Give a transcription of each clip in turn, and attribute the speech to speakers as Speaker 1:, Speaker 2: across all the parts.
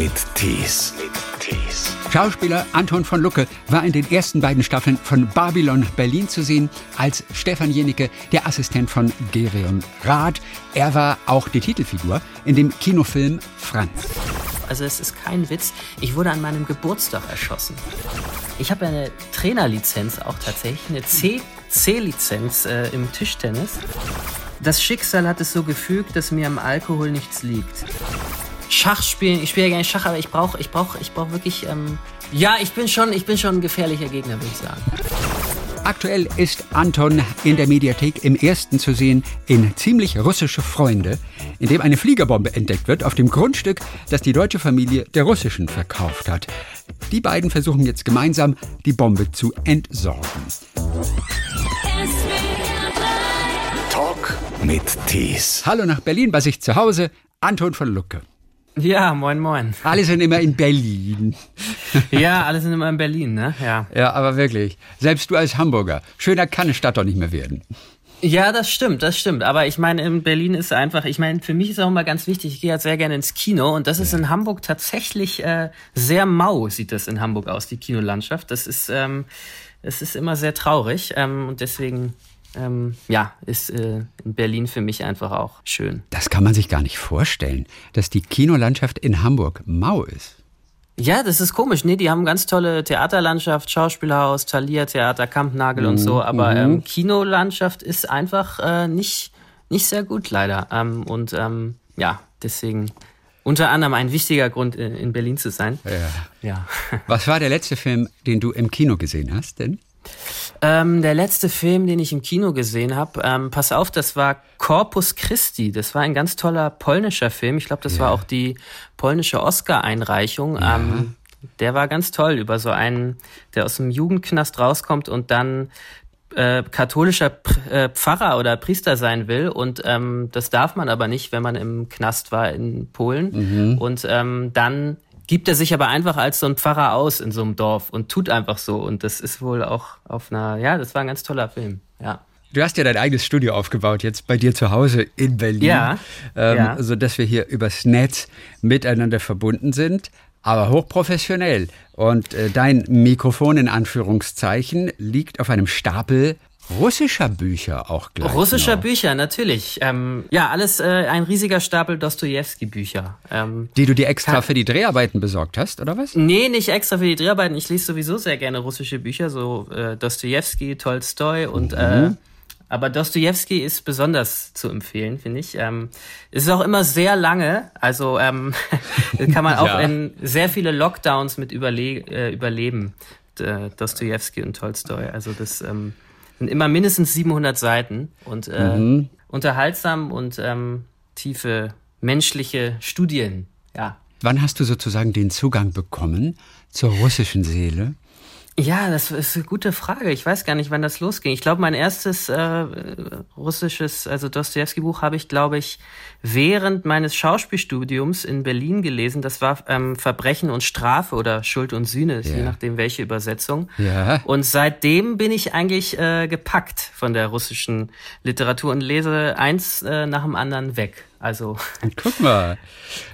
Speaker 1: mit Tees.
Speaker 2: Schauspieler Anton von Lucke war in den ersten beiden Staffeln von Babylon Berlin zu sehen als Stefan Jenicke, der Assistent von Gerion Rath. Er war auch die Titelfigur in dem Kinofilm Franz.
Speaker 3: Also es ist kein Witz. Ich wurde an meinem Geburtstag erschossen. Ich habe eine Trainerlizenz auch tatsächlich, eine C-Lizenz äh, im Tischtennis. Das Schicksal hat es so gefügt, dass mir am Alkohol nichts liegt. Schach spielen, ich spiele ja gerne Schach, aber ich brauche ich brauch, ich brauch wirklich, ähm, ja, ich bin, schon, ich bin schon ein gefährlicher Gegner, würde ich sagen.
Speaker 2: Aktuell ist Anton in der Mediathek im ersten zu sehen in Ziemlich russische Freunde, in dem eine Fliegerbombe entdeckt wird auf dem Grundstück, das die deutsche Familie der russischen verkauft hat. Die beiden versuchen jetzt gemeinsam, die Bombe zu entsorgen.
Speaker 1: Talk mit Tees.
Speaker 2: Hallo nach Berlin bei sich zu Hause, Anton von Lucke.
Speaker 3: Ja, moin, moin.
Speaker 2: Alle sind immer in Berlin.
Speaker 3: Ja, alle sind immer in Berlin, ne? Ja.
Speaker 2: Ja, aber wirklich. Selbst du als Hamburger. Schöner kann eine Stadt doch nicht mehr werden.
Speaker 3: Ja, das stimmt, das stimmt. Aber ich meine, in Berlin ist einfach, ich meine, für mich ist auch immer ganz wichtig, ich gehe halt sehr gerne ins Kino und das ist in Hamburg tatsächlich äh, sehr mau, sieht das in Hamburg aus, die Kinolandschaft. Das ist, ähm, es ist immer sehr traurig ähm, und deswegen ähm, ja, ist äh, in Berlin für mich einfach auch schön.
Speaker 2: Das kann man sich gar nicht vorstellen, dass die Kinolandschaft in Hamburg mau ist.
Speaker 3: Ja, das ist komisch. Nee, die haben ganz tolle Theaterlandschaft, Schauspielhaus, Thalia Theater, Kampnagel mhm. und so. Aber
Speaker 2: Mhm.
Speaker 3: ähm, Kinolandschaft ist einfach äh, nicht, nicht sehr gut, leider. Ähm, und ähm, ja, deswegen unter anderem ein wichtiger Grund, in, in Berlin zu sein.
Speaker 2: Ja.
Speaker 3: Ja.
Speaker 2: Was war der letzte Film, den du im Kino gesehen hast denn?
Speaker 3: Ähm, der letzte Film, den ich im Kino gesehen habe, ähm, pass auf, das war Corpus Christi. Das war ein ganz toller polnischer Film. Ich glaube, das war auch die polnische Oscar-Einreichung. Ähm, der war ganz toll über so einen, der aus dem Jugendknast rauskommt und dann äh, katholischer äh, Pfarrer oder Priester sein will und ähm, das darf man aber nicht, wenn man im Knast war in Polen und ähm, dann gibt er sich aber einfach als so ein Pfarrer aus in so einem Dorf und tut einfach so und das ist wohl auch auf einer, ja, das war ein ganz toller Film, ja.
Speaker 2: Du hast ja dein eigenes Studio aufgebaut, jetzt bei dir zu Hause in Berlin.
Speaker 3: Ja,
Speaker 2: Ähm,
Speaker 3: ja.
Speaker 2: Sodass wir hier übers Netz miteinander verbunden sind, aber hochprofessionell. Und äh, dein Mikrofon in Anführungszeichen liegt auf einem Stapel russischer Bücher auch gleich.
Speaker 3: Russischer
Speaker 2: noch,
Speaker 3: Bücher, natürlich. Ähm, ja, alles äh, ein riesiger Stapel Dostoevsky-Bücher. Ähm,
Speaker 2: Die du dir extra für die Dreharbeiten besorgt hast, oder was?
Speaker 3: Nee, nicht extra für die Dreharbeiten. Ich lese sowieso sehr gerne russische Bücher, so äh, Dostoevsky, Tolstoi und äh, aber Dostoevsky ist besonders zu empfehlen, finde ich. Ähm, es ist auch immer sehr lange, also ähm, kann man auch
Speaker 2: Ja.
Speaker 3: in sehr viele Lockdowns mit überle äh, überleben. D- Dostoevsky und Tolstoi. Also das ähm, sind immer mindestens 700 Seiten und äh, unterhaltsam und ähm, tiefe menschliche Studien. Ja.
Speaker 2: Wann hast du sozusagen den Zugang bekommen zur russischen Seele?
Speaker 3: Ja, das ist eine gute Frage. Ich weiß gar nicht, wann das losging. Ich glaube, mein erstes äh, russisches, also Dostoevsky-Buch habe ich, glaube ich, während meines Schauspielstudiums in Berlin gelesen. Das war ähm, Verbrechen und Strafe oder Schuld und Sühne, je nachdem welche Übersetzung.
Speaker 2: Ja.
Speaker 3: Und seitdem bin ich eigentlich äh, gepackt von der russischen Literatur und lese eins äh, nach dem anderen weg. Also
Speaker 2: Guck mal.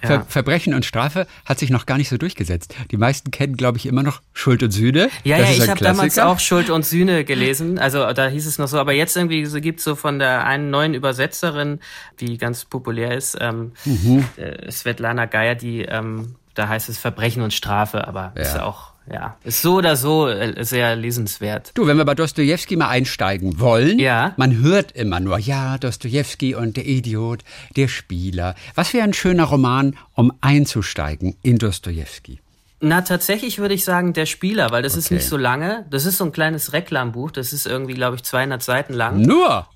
Speaker 3: Ja.
Speaker 2: Ver Verbrechen und Strafe hat sich noch gar nicht so durchgesetzt. Die meisten kennen, glaube ich, immer noch Schuld und Sühne.
Speaker 3: Ja,
Speaker 2: Das
Speaker 3: ja,
Speaker 2: ist
Speaker 3: ich habe damals auch Schuld und Sühne gelesen. Also da hieß es noch so, aber jetzt irgendwie so gibt's so von der einen neuen Übersetzerin, die ganz populär ist, ähm,
Speaker 2: Mhm.
Speaker 3: äh, Svetlana Geier, die ähm, da heißt es Verbrechen und Strafe, aber ist
Speaker 2: Ja.
Speaker 3: auch ja ist so oder so äh, sehr lesenswert.
Speaker 2: Du, wenn wir bei Dostoevsky mal einsteigen wollen,
Speaker 3: Ja.
Speaker 2: man hört immer nur, ja, Dostoevsky und der Idiot, der Spieler. Was wäre ein schöner Roman, um einzusteigen in Dostoevsky?
Speaker 3: Na, tatsächlich würde ich sagen, der Spieler, weil das ist
Speaker 2: Okay.
Speaker 3: nicht so lange. Das ist so ein kleines Reklambuch. Das ist irgendwie, glaube ich, 200 Seiten lang.
Speaker 2: Nur?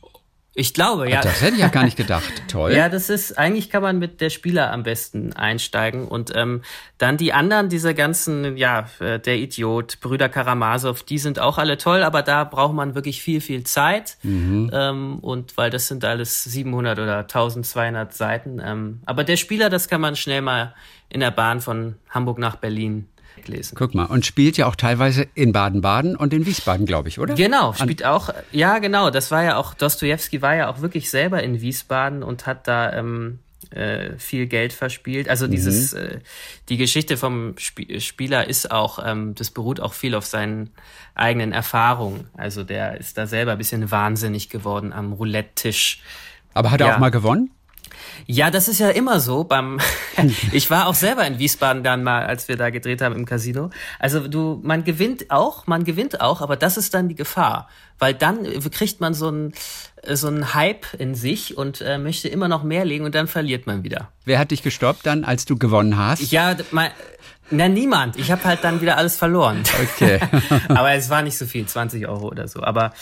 Speaker 3: Ich glaube, ja.
Speaker 2: Das hätte ich ja gar nicht gedacht. Toll.
Speaker 3: Ja, das ist, eigentlich kann man mit der Spieler am besten einsteigen. Und ähm, dann die anderen, diese ganzen, ja, äh, der Idiot, Brüder Karamasow, die sind auch alle toll, aber da braucht man wirklich viel, viel Zeit. Ähm, und weil das sind alles 700 oder 1200 Seiten. Ähm, aber der Spieler, das kann man schnell mal in der Bahn von Hamburg nach Berlin lesen.
Speaker 2: Guck mal, und spielt ja auch teilweise in Baden-Baden und in Wiesbaden, glaube ich, oder?
Speaker 3: Genau, spielt auch, ja genau, das war ja auch, Dostoevsky war ja auch wirklich selber in Wiesbaden und hat da ähm, äh, viel Geld verspielt. Also dieses, mhm. äh, die Geschichte vom Sp Spieler ist auch, ähm, das beruht auch viel auf seinen eigenen Erfahrungen. Also der ist da selber ein bisschen wahnsinnig geworden am Roulette-Tisch.
Speaker 2: Aber hat er ja. auch mal gewonnen?
Speaker 3: Ja, das ist ja immer so. Beim ich war auch selber in Wiesbaden dann mal, als wir da gedreht haben im Casino. Also du, man gewinnt auch, man gewinnt auch, aber das ist dann die Gefahr, weil dann kriegt man so ein so ein Hype in sich und äh, möchte immer noch mehr legen und dann verliert man wieder.
Speaker 2: Wer hat dich gestoppt dann, als du gewonnen hast?
Speaker 3: Ja, mein, na niemand. Ich habe halt dann wieder alles verloren. Okay. aber es war nicht so viel, 20 Euro oder so. Aber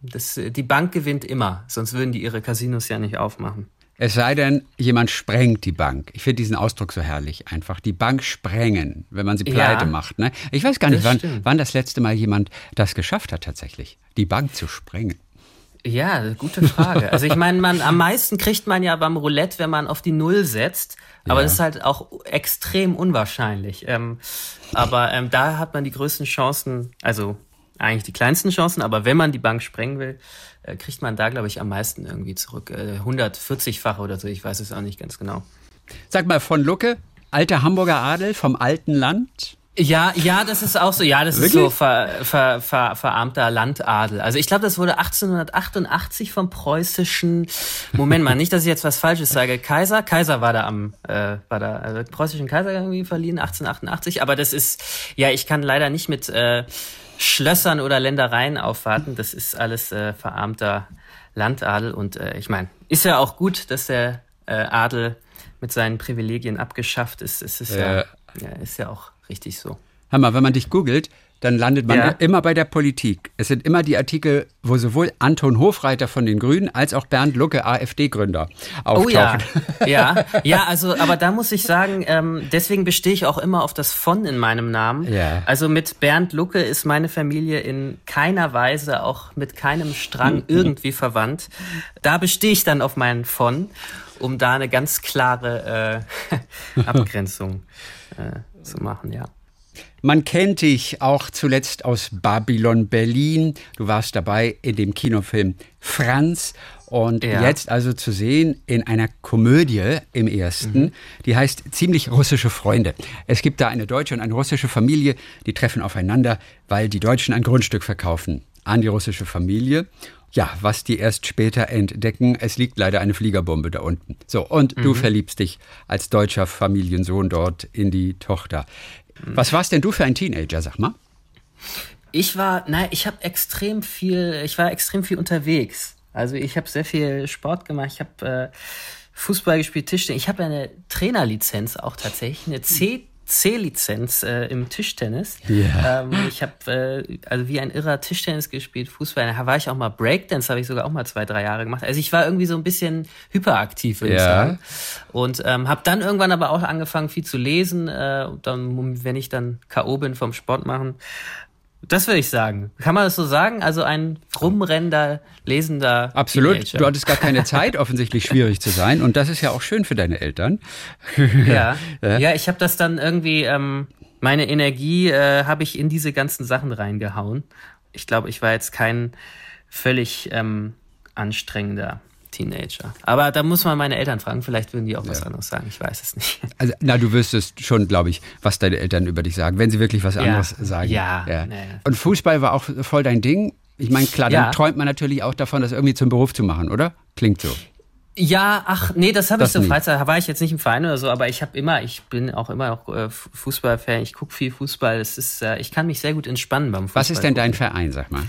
Speaker 3: das, die Bank gewinnt immer, sonst würden die ihre Casinos ja nicht aufmachen.
Speaker 2: Es sei denn, jemand sprengt die Bank. Ich finde diesen Ausdruck so herrlich. Einfach die Bank sprengen, wenn man sie pleite ja, macht. Ne? Ich weiß gar nicht, wann, wann das letzte Mal jemand das geschafft hat, tatsächlich, die Bank zu sprengen.
Speaker 3: Ja, gute Frage. Also ich meine, man am meisten kriegt man ja beim Roulette, wenn man auf die Null setzt. Aber ja. das ist halt auch extrem unwahrscheinlich. Ähm, aber ähm, da hat man die größten Chancen, also eigentlich die kleinsten Chancen, aber wenn man die Bank sprengen will, äh, kriegt man da, glaube ich, am meisten irgendwie zurück. Äh, 140-fache oder so, ich weiß es auch nicht ganz genau.
Speaker 2: Sag mal, von Lucke, alter Hamburger Adel vom alten Land?
Speaker 3: Ja, ja, das ist auch so. Ja, das Wirklich? ist so ver, ver, ver, verarmter Landadel. Also ich glaube, das wurde 1888 vom preußischen. Moment mal, nicht, dass ich jetzt was Falsches sage. Kaiser, Kaiser war da am, äh, war da, also preußischen Kaiser irgendwie verliehen 1888. Aber das ist, ja, ich kann leider nicht mit äh, Schlössern oder Ländereien aufwarten. Das ist alles äh, verarmter Landadel. Und äh, ich meine, ist ja auch gut, dass der äh, Adel mit seinen Privilegien abgeschafft ist. Es ist ja, ja, ist ja auch richtig so.
Speaker 2: Hammer, wenn man dich googelt, dann landet man ja. immer bei der Politik. Es sind immer die Artikel, wo sowohl Anton Hofreiter von den Grünen als auch Bernd Lucke, AfD-Gründer, auftauchen. Oh
Speaker 3: ja, ja, ja, also, aber da muss ich sagen, ähm, deswegen bestehe ich auch immer auf das von in meinem Namen. Ja. Also mit Bernd Lucke ist meine Familie in keiner Weise, auch mit keinem Strang irgendwie verwandt. Da bestehe ich dann auf meinen von, um da eine ganz klare äh, Abgrenzung äh, zu machen, ja.
Speaker 2: Man kennt dich auch zuletzt aus Babylon Berlin. Du warst dabei in dem Kinofilm Franz und ja. jetzt also zu sehen in einer Komödie im ersten, mhm. die heißt ziemlich russische Freunde. Es gibt da eine deutsche und eine russische Familie, die treffen aufeinander, weil die Deutschen ein Grundstück verkaufen an die russische Familie. Ja, was die erst später entdecken, es liegt leider eine Fliegerbombe da unten. So, und mhm. du verliebst dich als deutscher Familiensohn dort in die Tochter. Was warst denn du für ein Teenager, sag mal?
Speaker 3: Ich war, nein, ich habe extrem viel, ich war extrem viel unterwegs. Also ich habe sehr viel Sport gemacht. Ich habe äh, Fußball gespielt, Tischtennis. Ich habe eine Trainerlizenz auch tatsächlich, eine C C-Lizenz äh, im Tischtennis. Yeah. Ähm, ich habe äh, also wie ein irrer Tischtennis gespielt, Fußball. Da war ich auch mal Breakdance, habe ich sogar auch mal zwei, drei Jahre gemacht. Also ich war irgendwie so ein bisschen hyperaktiv, würde yeah. ich sagen. Und ähm, habe dann irgendwann aber auch angefangen, viel zu lesen. Äh, dann, wenn ich dann K.O. bin vom Sport machen, das würde ich sagen. Kann man das so sagen? Also ein rumrennender, lesender.
Speaker 2: Absolut. Teenager. Du hattest gar keine Zeit, offensichtlich schwierig zu sein. Und das ist ja auch schön für deine Eltern.
Speaker 3: ja. ja, ich habe das dann irgendwie, ähm, meine Energie äh, habe ich in diese ganzen Sachen reingehauen. Ich glaube, ich war jetzt kein völlig ähm, anstrengender Teenager. Aber da muss man meine Eltern fragen, vielleicht würden die auch was anderes sagen, ich weiß es nicht.
Speaker 2: Also, na, du wüsstest schon, glaube ich, was deine Eltern über dich sagen, wenn sie wirklich was anderes ja. sagen.
Speaker 3: Ja. ja.
Speaker 2: Und Fußball war auch voll dein Ding. Ich meine, klar, dann träumt man natürlich auch davon, das irgendwie zum Beruf zu machen, oder? Klingt so.
Speaker 3: Ja, ach nee, das habe ich so Freizeit. Da war ich jetzt nicht im Verein oder so, aber ich habe immer, ich bin auch immer noch äh, Fußballfan. Ich gucke viel Fußball. Es ist, äh, ich kann mich sehr gut entspannen beim Fußball.
Speaker 2: Was ist denn dein Verein, sag mal?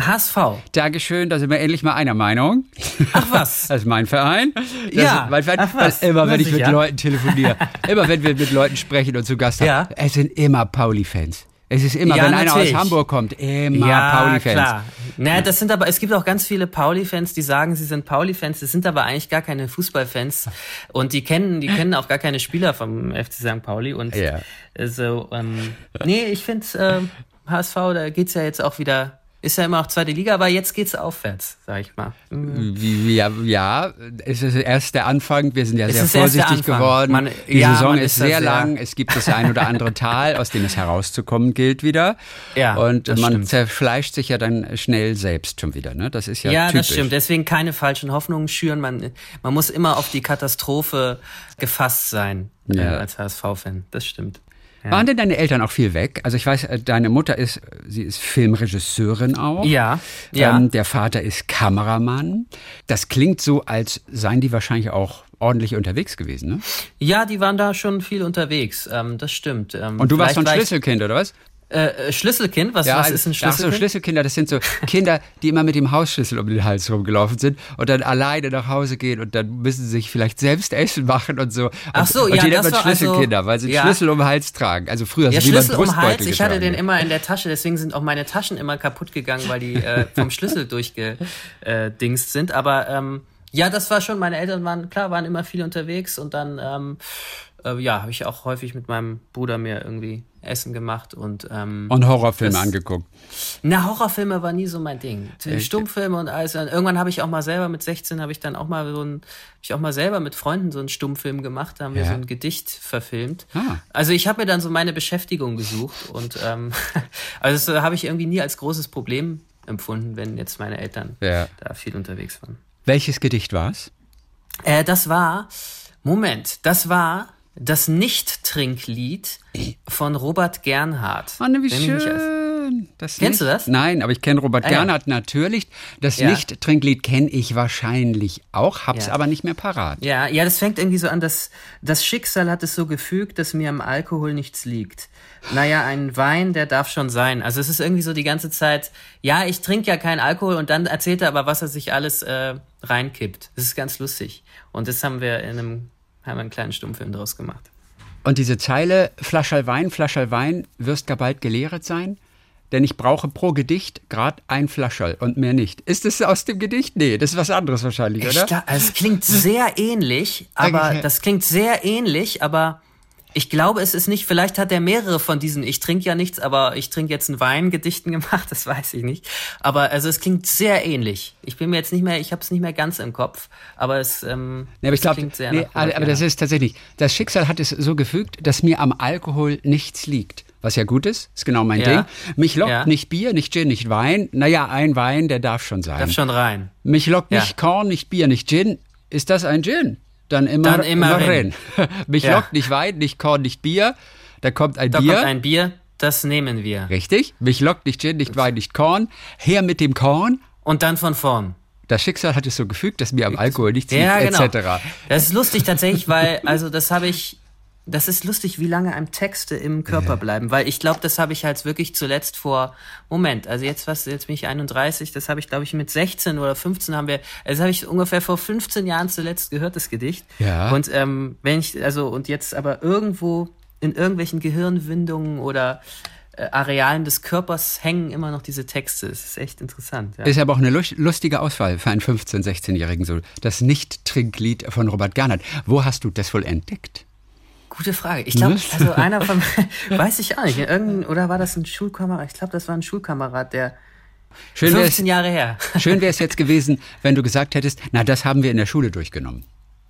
Speaker 3: HSV.
Speaker 2: Dankeschön, da sind wir endlich mal einer Meinung.
Speaker 3: Ach was?
Speaker 2: Das ist mein Verein. Das
Speaker 3: ja.
Speaker 2: mein Verein. Ach was? Immer wenn ich mit ja? Leuten telefoniere, immer wenn wir mit Leuten sprechen und zu Gast haben, ja. es sind immer Pauli-Fans. Es ist immer, ja, wenn natürlich. einer aus Hamburg kommt, immer ja, Pauli-Fans. Klar.
Speaker 3: Naja, das sind aber, es gibt auch ganz viele Pauli-Fans, die sagen, sie sind Pauli-Fans, das sind aber eigentlich gar keine Fußballfans und die kennen, die kennen auch gar keine Spieler vom FC St. Pauli und ja. so, ähm, nee, ich finde, äh, HSV, da geht's ja jetzt auch wieder ist ja immer auch zweite Liga, aber jetzt geht's aufwärts, sag ich mal.
Speaker 2: Wie, ja, ja, es ist erst der Anfang. Wir sind ja
Speaker 3: Es
Speaker 2: sehr vorsichtig geworden.
Speaker 3: Man-
Speaker 2: Die
Speaker 3: ja,
Speaker 2: Saison ist
Speaker 3: ist
Speaker 2: sehr
Speaker 3: sehr-
Speaker 2: lang. Es gibt das ein oder andere Tal, aus dem es herauszukommen gilt wieder.
Speaker 3: Ja,
Speaker 2: Und man
Speaker 3: stimmt.
Speaker 2: zerfleischt sich ja dann schnell selbst schon wieder. Ne? Das ist ja,
Speaker 3: Ja,
Speaker 2: typisch.
Speaker 3: das stimmt. Deswegen keine falschen Hoffnungen schüren. Man, man muss immer auf die Katastrophe gefasst sein äh,
Speaker 2: Ja.
Speaker 3: als HSV-Fan. Das stimmt.
Speaker 2: Waren denn deine Eltern auch viel weg? Also ich weiß, äh, deine Mutter ist, sie ist Filmregisseurin auch.
Speaker 3: Ja, ja.
Speaker 2: Ähm, der Vater ist Kameramann. Das klingt so, als seien die wahrscheinlich auch ordentlich unterwegs gewesen, ne?
Speaker 3: Ja, die waren da schon viel unterwegs. Ähm, das stimmt. Ähm,
Speaker 2: Und du warst so ein Schlüsselkind, oder was?
Speaker 3: Äh, äh, Schlüsselkind? Was, was ist ein
Speaker 2: Ach
Speaker 3: Schlüsselkind?
Speaker 2: so, Schlüsselkinder, das sind so Kinder, die immer mit dem Hausschlüssel um den Hals rumgelaufen sind und dann alleine nach Hause gehen und dann müssen sie sich vielleicht selbst Essen machen und so. Und,
Speaker 3: Ach so,
Speaker 2: und
Speaker 3: ja,
Speaker 2: die nennt man
Speaker 3: war also-
Speaker 2: Schlüsselkinder, weil sie
Speaker 3: ja.
Speaker 2: Schlüssel um den Hals tragen. Also früher
Speaker 3: Ja,
Speaker 2: so wie man
Speaker 3: Schlüssel um Hals. Ich hatte den immer in der Tasche, deswegen sind auch meine Taschen immer kaputt gegangen, weil die äh, vom Schlüssel durchgedingst sind. Aber ähm, ja, das war schon, meine Eltern waren, klar, waren immer viel unterwegs und dann, ähm, äh, ja, habe ich auch häufig mit meinem Bruder mir irgendwie Essen gemacht und ähm,
Speaker 2: Und Horrorfilme
Speaker 3: Das-
Speaker 2: angeguckt.
Speaker 3: na, Horrorfilme war nie so mein Ding. Stummfilme und alles. Und irgendwann habe ich auch mal selber mit 16 habe ich dann auch mal so ein, ich auch mal selber mit Freunden so einen Stummfilm gemacht. Da haben wir
Speaker 2: Ja.
Speaker 3: so ein Gedicht verfilmt.
Speaker 2: Ah.
Speaker 3: Also ich habe mir dann so meine Beschäftigung gesucht und ähm, also das äh, habe ich irgendwie nie als großes Problem empfunden, wenn jetzt meine Eltern
Speaker 2: Ja.
Speaker 3: da viel unterwegs waren.
Speaker 2: Welches Gedicht war's?
Speaker 3: Äh, das war, Moment, das war das Nicht-Trinklied von Robert Gernhardt.
Speaker 2: Wie
Speaker 3: ich mich als-
Speaker 2: schön. Das
Speaker 3: Kennst du
Speaker 2: nicht-
Speaker 3: das?
Speaker 2: Nein, aber ich kenne Robert
Speaker 3: Ah, ja.
Speaker 2: Gernhardt natürlich. Das
Speaker 3: Ja.
Speaker 2: Nicht-Trinklied kenne ich wahrscheinlich auch, hab's
Speaker 3: Ja.
Speaker 2: aber nicht mehr parat.
Speaker 3: Ja, ja, das fängt irgendwie so an, dass das Schicksal hat es so gefügt, dass mir am Alkohol nichts liegt. Naja, ein Wein, der darf schon sein. Also es ist irgendwie so die ganze Zeit, ja, ich trinke ja keinen Alkohol und dann erzählt er aber, was er sich alles äh, reinkippt. Das ist ganz lustig. Und das haben wir in einem, haben wir einen kleinen Stummfilm draus gemacht.
Speaker 2: Und diese Zeile, Flascherl Wein, Flascherl Wein, wirst gar bald gelehret sein? Denn ich brauche pro Gedicht grad ein Flascherl und mehr nicht. Ist das aus dem Gedicht? Nee, das ist was anderes wahrscheinlich,
Speaker 3: Ich
Speaker 2: oder?
Speaker 3: es klingt sehr ähnlich, aber das klingt sehr ähnlich, aber ich glaube, es ist nicht, vielleicht hat er mehrere von diesen, ich trinke ja nichts, aber ich trinke jetzt einen Wein Gedichten gemacht, das weiß ich nicht. Aber also es klingt sehr ähnlich. Ich bin mir jetzt nicht mehr, ich habe es nicht mehr ganz im Kopf, aber es, ähm,
Speaker 2: Nee, aber ich
Speaker 3: es
Speaker 2: glaube,
Speaker 3: klingt sehr
Speaker 2: nee, aber
Speaker 3: Robert
Speaker 2: das ist tatsächlich, das Schicksal hat es so gefügt, dass mir am Alkohol nichts liegt. Was ja gut ist, ist genau mein
Speaker 3: Ja.
Speaker 2: Ding. Mich lockt
Speaker 3: Ja.
Speaker 2: nicht Bier, nicht Gin, nicht Wein. Naja, ein Wein, der darf schon sein.
Speaker 3: Darf schon rein.
Speaker 2: Mich lockt
Speaker 3: Ja.
Speaker 2: nicht Korn, nicht Bier, nicht Gin. Ist das ein Gin? Dann immer,
Speaker 3: Dann immer
Speaker 2: rein. Mich
Speaker 3: Ja.
Speaker 2: lockt nicht Wein, nicht Korn, nicht Bier. Da kommt ein
Speaker 3: Da
Speaker 2: Bier.
Speaker 3: kommt ein Bier, das nehmen wir.
Speaker 2: Richtig. Mich lockt nicht Gin, nicht Wein, nicht Korn. Her mit dem Korn.
Speaker 3: Und dann von vorn.
Speaker 2: Das Schicksal hat es so gefügt, dass mir am Alkohol nichts
Speaker 3: Ja,
Speaker 2: liegt,
Speaker 3: genau.
Speaker 2: etc.
Speaker 3: Das ist lustig tatsächlich, weil, also das habe ich, das ist lustig, wie lange einem Texte im Körper bleiben, weil ich glaube, das habe ich halt wirklich zuletzt vor, Moment, also jetzt was, jetzt bin ich 31, das habe ich glaube ich mit 16 oder 15 haben wir, also das habe ich ungefähr vor 15 Jahren zuletzt gehört, das Gedicht.
Speaker 2: Ja.
Speaker 3: Und ähm, wenn ich, also und jetzt aber irgendwo in irgendwelchen Gehirnwindungen oder äh, Arealen des Körpers hängen immer noch diese Texte. Es ist echt interessant. Ja.
Speaker 2: Ist aber auch eine lus- lustige Auswahl für einen 15-, 16-Jährigen. So das Nicht-Trinklied von Robert Gernhardt. Wo hast du das wohl entdeckt?
Speaker 3: Gute Frage. Ich glaube,
Speaker 2: Ne?
Speaker 3: also einer von, weiß ich auch nicht, irgendein, oder war das ein Schulkamerad? Ich glaube, das war ein Schulkamerad, der
Speaker 2: Schön wäre
Speaker 3: 15 Jahre her.
Speaker 2: es, schön wär's jetzt gewesen, wenn du gesagt hättest, na, das haben wir in der Schule durchgenommen.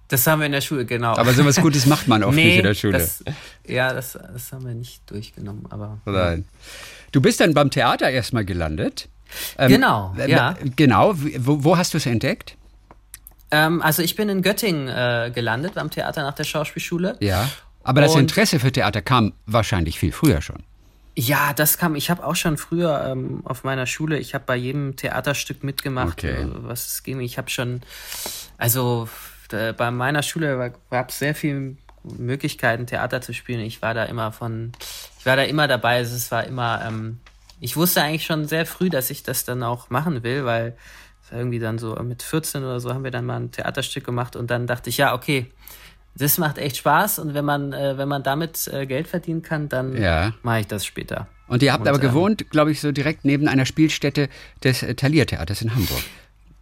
Speaker 3: Das haben wir in der Schule, genau.
Speaker 2: Aber sowas Gutes macht man oft
Speaker 3: nee,
Speaker 2: nicht in der Schule.
Speaker 3: Das, ja, das, das haben wir nicht durchgenommen, aber.
Speaker 2: Nein. Du bist dann beim Theater erstmal gelandet. Ähm,
Speaker 3: Genau,
Speaker 2: äh,
Speaker 3: ja.
Speaker 2: Genau. Wo, wo hast du es entdeckt?
Speaker 3: Ähm, also ich bin in Göttingen äh, gelandet beim Theater nach der Schauspielschule.
Speaker 2: Ja. Aber das
Speaker 3: Und-
Speaker 2: Interesse für Theater kam wahrscheinlich viel früher schon.
Speaker 3: Ja, das kam. Ich habe auch schon früher ähm, auf meiner Schule, ich habe bei jedem Theaterstück mitgemacht,
Speaker 2: Okay.
Speaker 3: äh, was es ging. Ich habe schon, also äh, bei meiner Schule gab es sehr viele Möglichkeiten, Theater zu spielen. Ich war da immer von, ich war da immer dabei. Also es war immer, ähm, ich wusste eigentlich schon sehr früh, dass ich das dann auch machen will, weil es war irgendwie dann so mit 14 oder so haben wir dann mal ein Theaterstück gemacht und dann dachte ich, ja, okay. Das macht echt Spaß und wenn man, äh, wenn man damit äh, Geld verdienen kann, dann
Speaker 2: Ja.
Speaker 3: mache ich das später.
Speaker 2: Und ihr habt
Speaker 3: Und,
Speaker 2: aber
Speaker 3: ähm,
Speaker 2: gewohnt, glaube ich, so direkt neben einer Spielstätte des äh, Thalia-Theaters in Hamburg.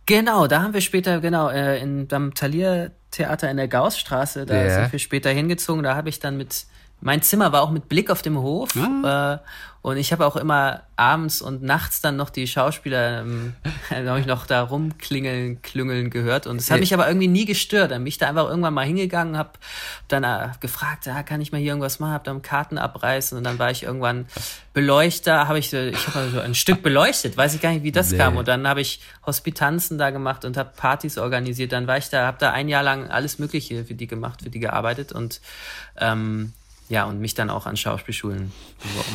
Speaker 3: Genau, da haben wir später, genau, äh, in, beim Thalia-Theater in der Gaussstraße, da
Speaker 2: Ja.
Speaker 3: sind wir später hingezogen. Da habe ich dann mit, mein Zimmer war auch mit Blick auf dem Hof.
Speaker 2: Ah.
Speaker 3: Äh, und ich habe auch immer abends und nachts dann noch die Schauspieler, ähm, habe ich noch da rumklingeln, klüngeln gehört. Und es hat mich aber irgendwie nie gestört. Dann bin ich da einfach irgendwann mal hingegangen, habe dann äh, gefragt, ja, kann ich mal hier irgendwas machen, habe dann Karten abreißen und dann war ich irgendwann Beleuchter, habe ich so, ich habe so ein Stück beleuchtet, weiß ich gar nicht, wie das
Speaker 2: Nee.
Speaker 3: kam. Und dann habe ich Hospitanzen da gemacht und habe Partys organisiert. Dann war ich da, habe da ein Jahr lang alles Mögliche für die gemacht, für die gearbeitet und ähm, ja, und mich dann auch an Schauspielschulen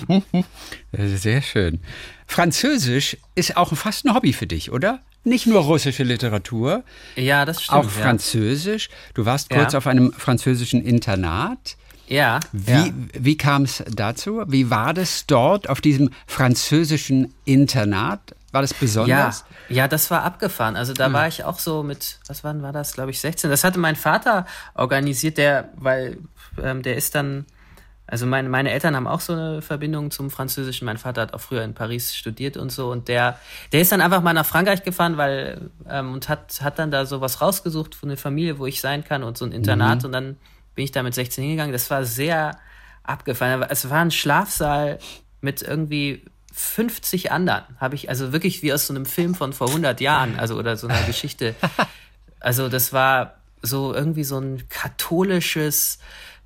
Speaker 3: beworben.
Speaker 2: Ist Sehr schön. Französisch ist auch fast ein Hobby für dich, oder? Nicht nur russische Literatur,
Speaker 3: Ja, das stimmt.
Speaker 2: auch
Speaker 3: ja.
Speaker 2: Französisch. Du warst
Speaker 3: Ja.
Speaker 2: kurz auf einem französischen Internat.
Speaker 3: Ja.
Speaker 2: Wie,
Speaker 3: ja.
Speaker 2: wie kam es dazu? Wie war das dort auf diesem französischen Internat? War das
Speaker 3: Ja,
Speaker 2: besonders?
Speaker 3: ja, das war abgefahren. Also da war ich auch so mit, was wann war das, glaube ich, 16. Das hatte mein Vater organisiert, der, weil ähm, der ist dann, also meine, meine Eltern haben auch so eine Verbindung zum Französischen. Mein Vater hat auch früher in Paris studiert und so. Und der, der ist dann einfach mal nach Frankreich gefahren, weil ähm, und hat, hat dann da so was rausgesucht von einer Familie, wo ich sein kann und so ein Internat. Und dann bin ich da mit 16 hingegangen. Das war sehr abgefahren. Es war ein Schlafsaal mit irgendwie 50 anderen. Habe ich also wirklich wie aus so einem Film von vor 100 Jahren, also oder so einer Geschichte. Also das war so irgendwie so ein katholisches,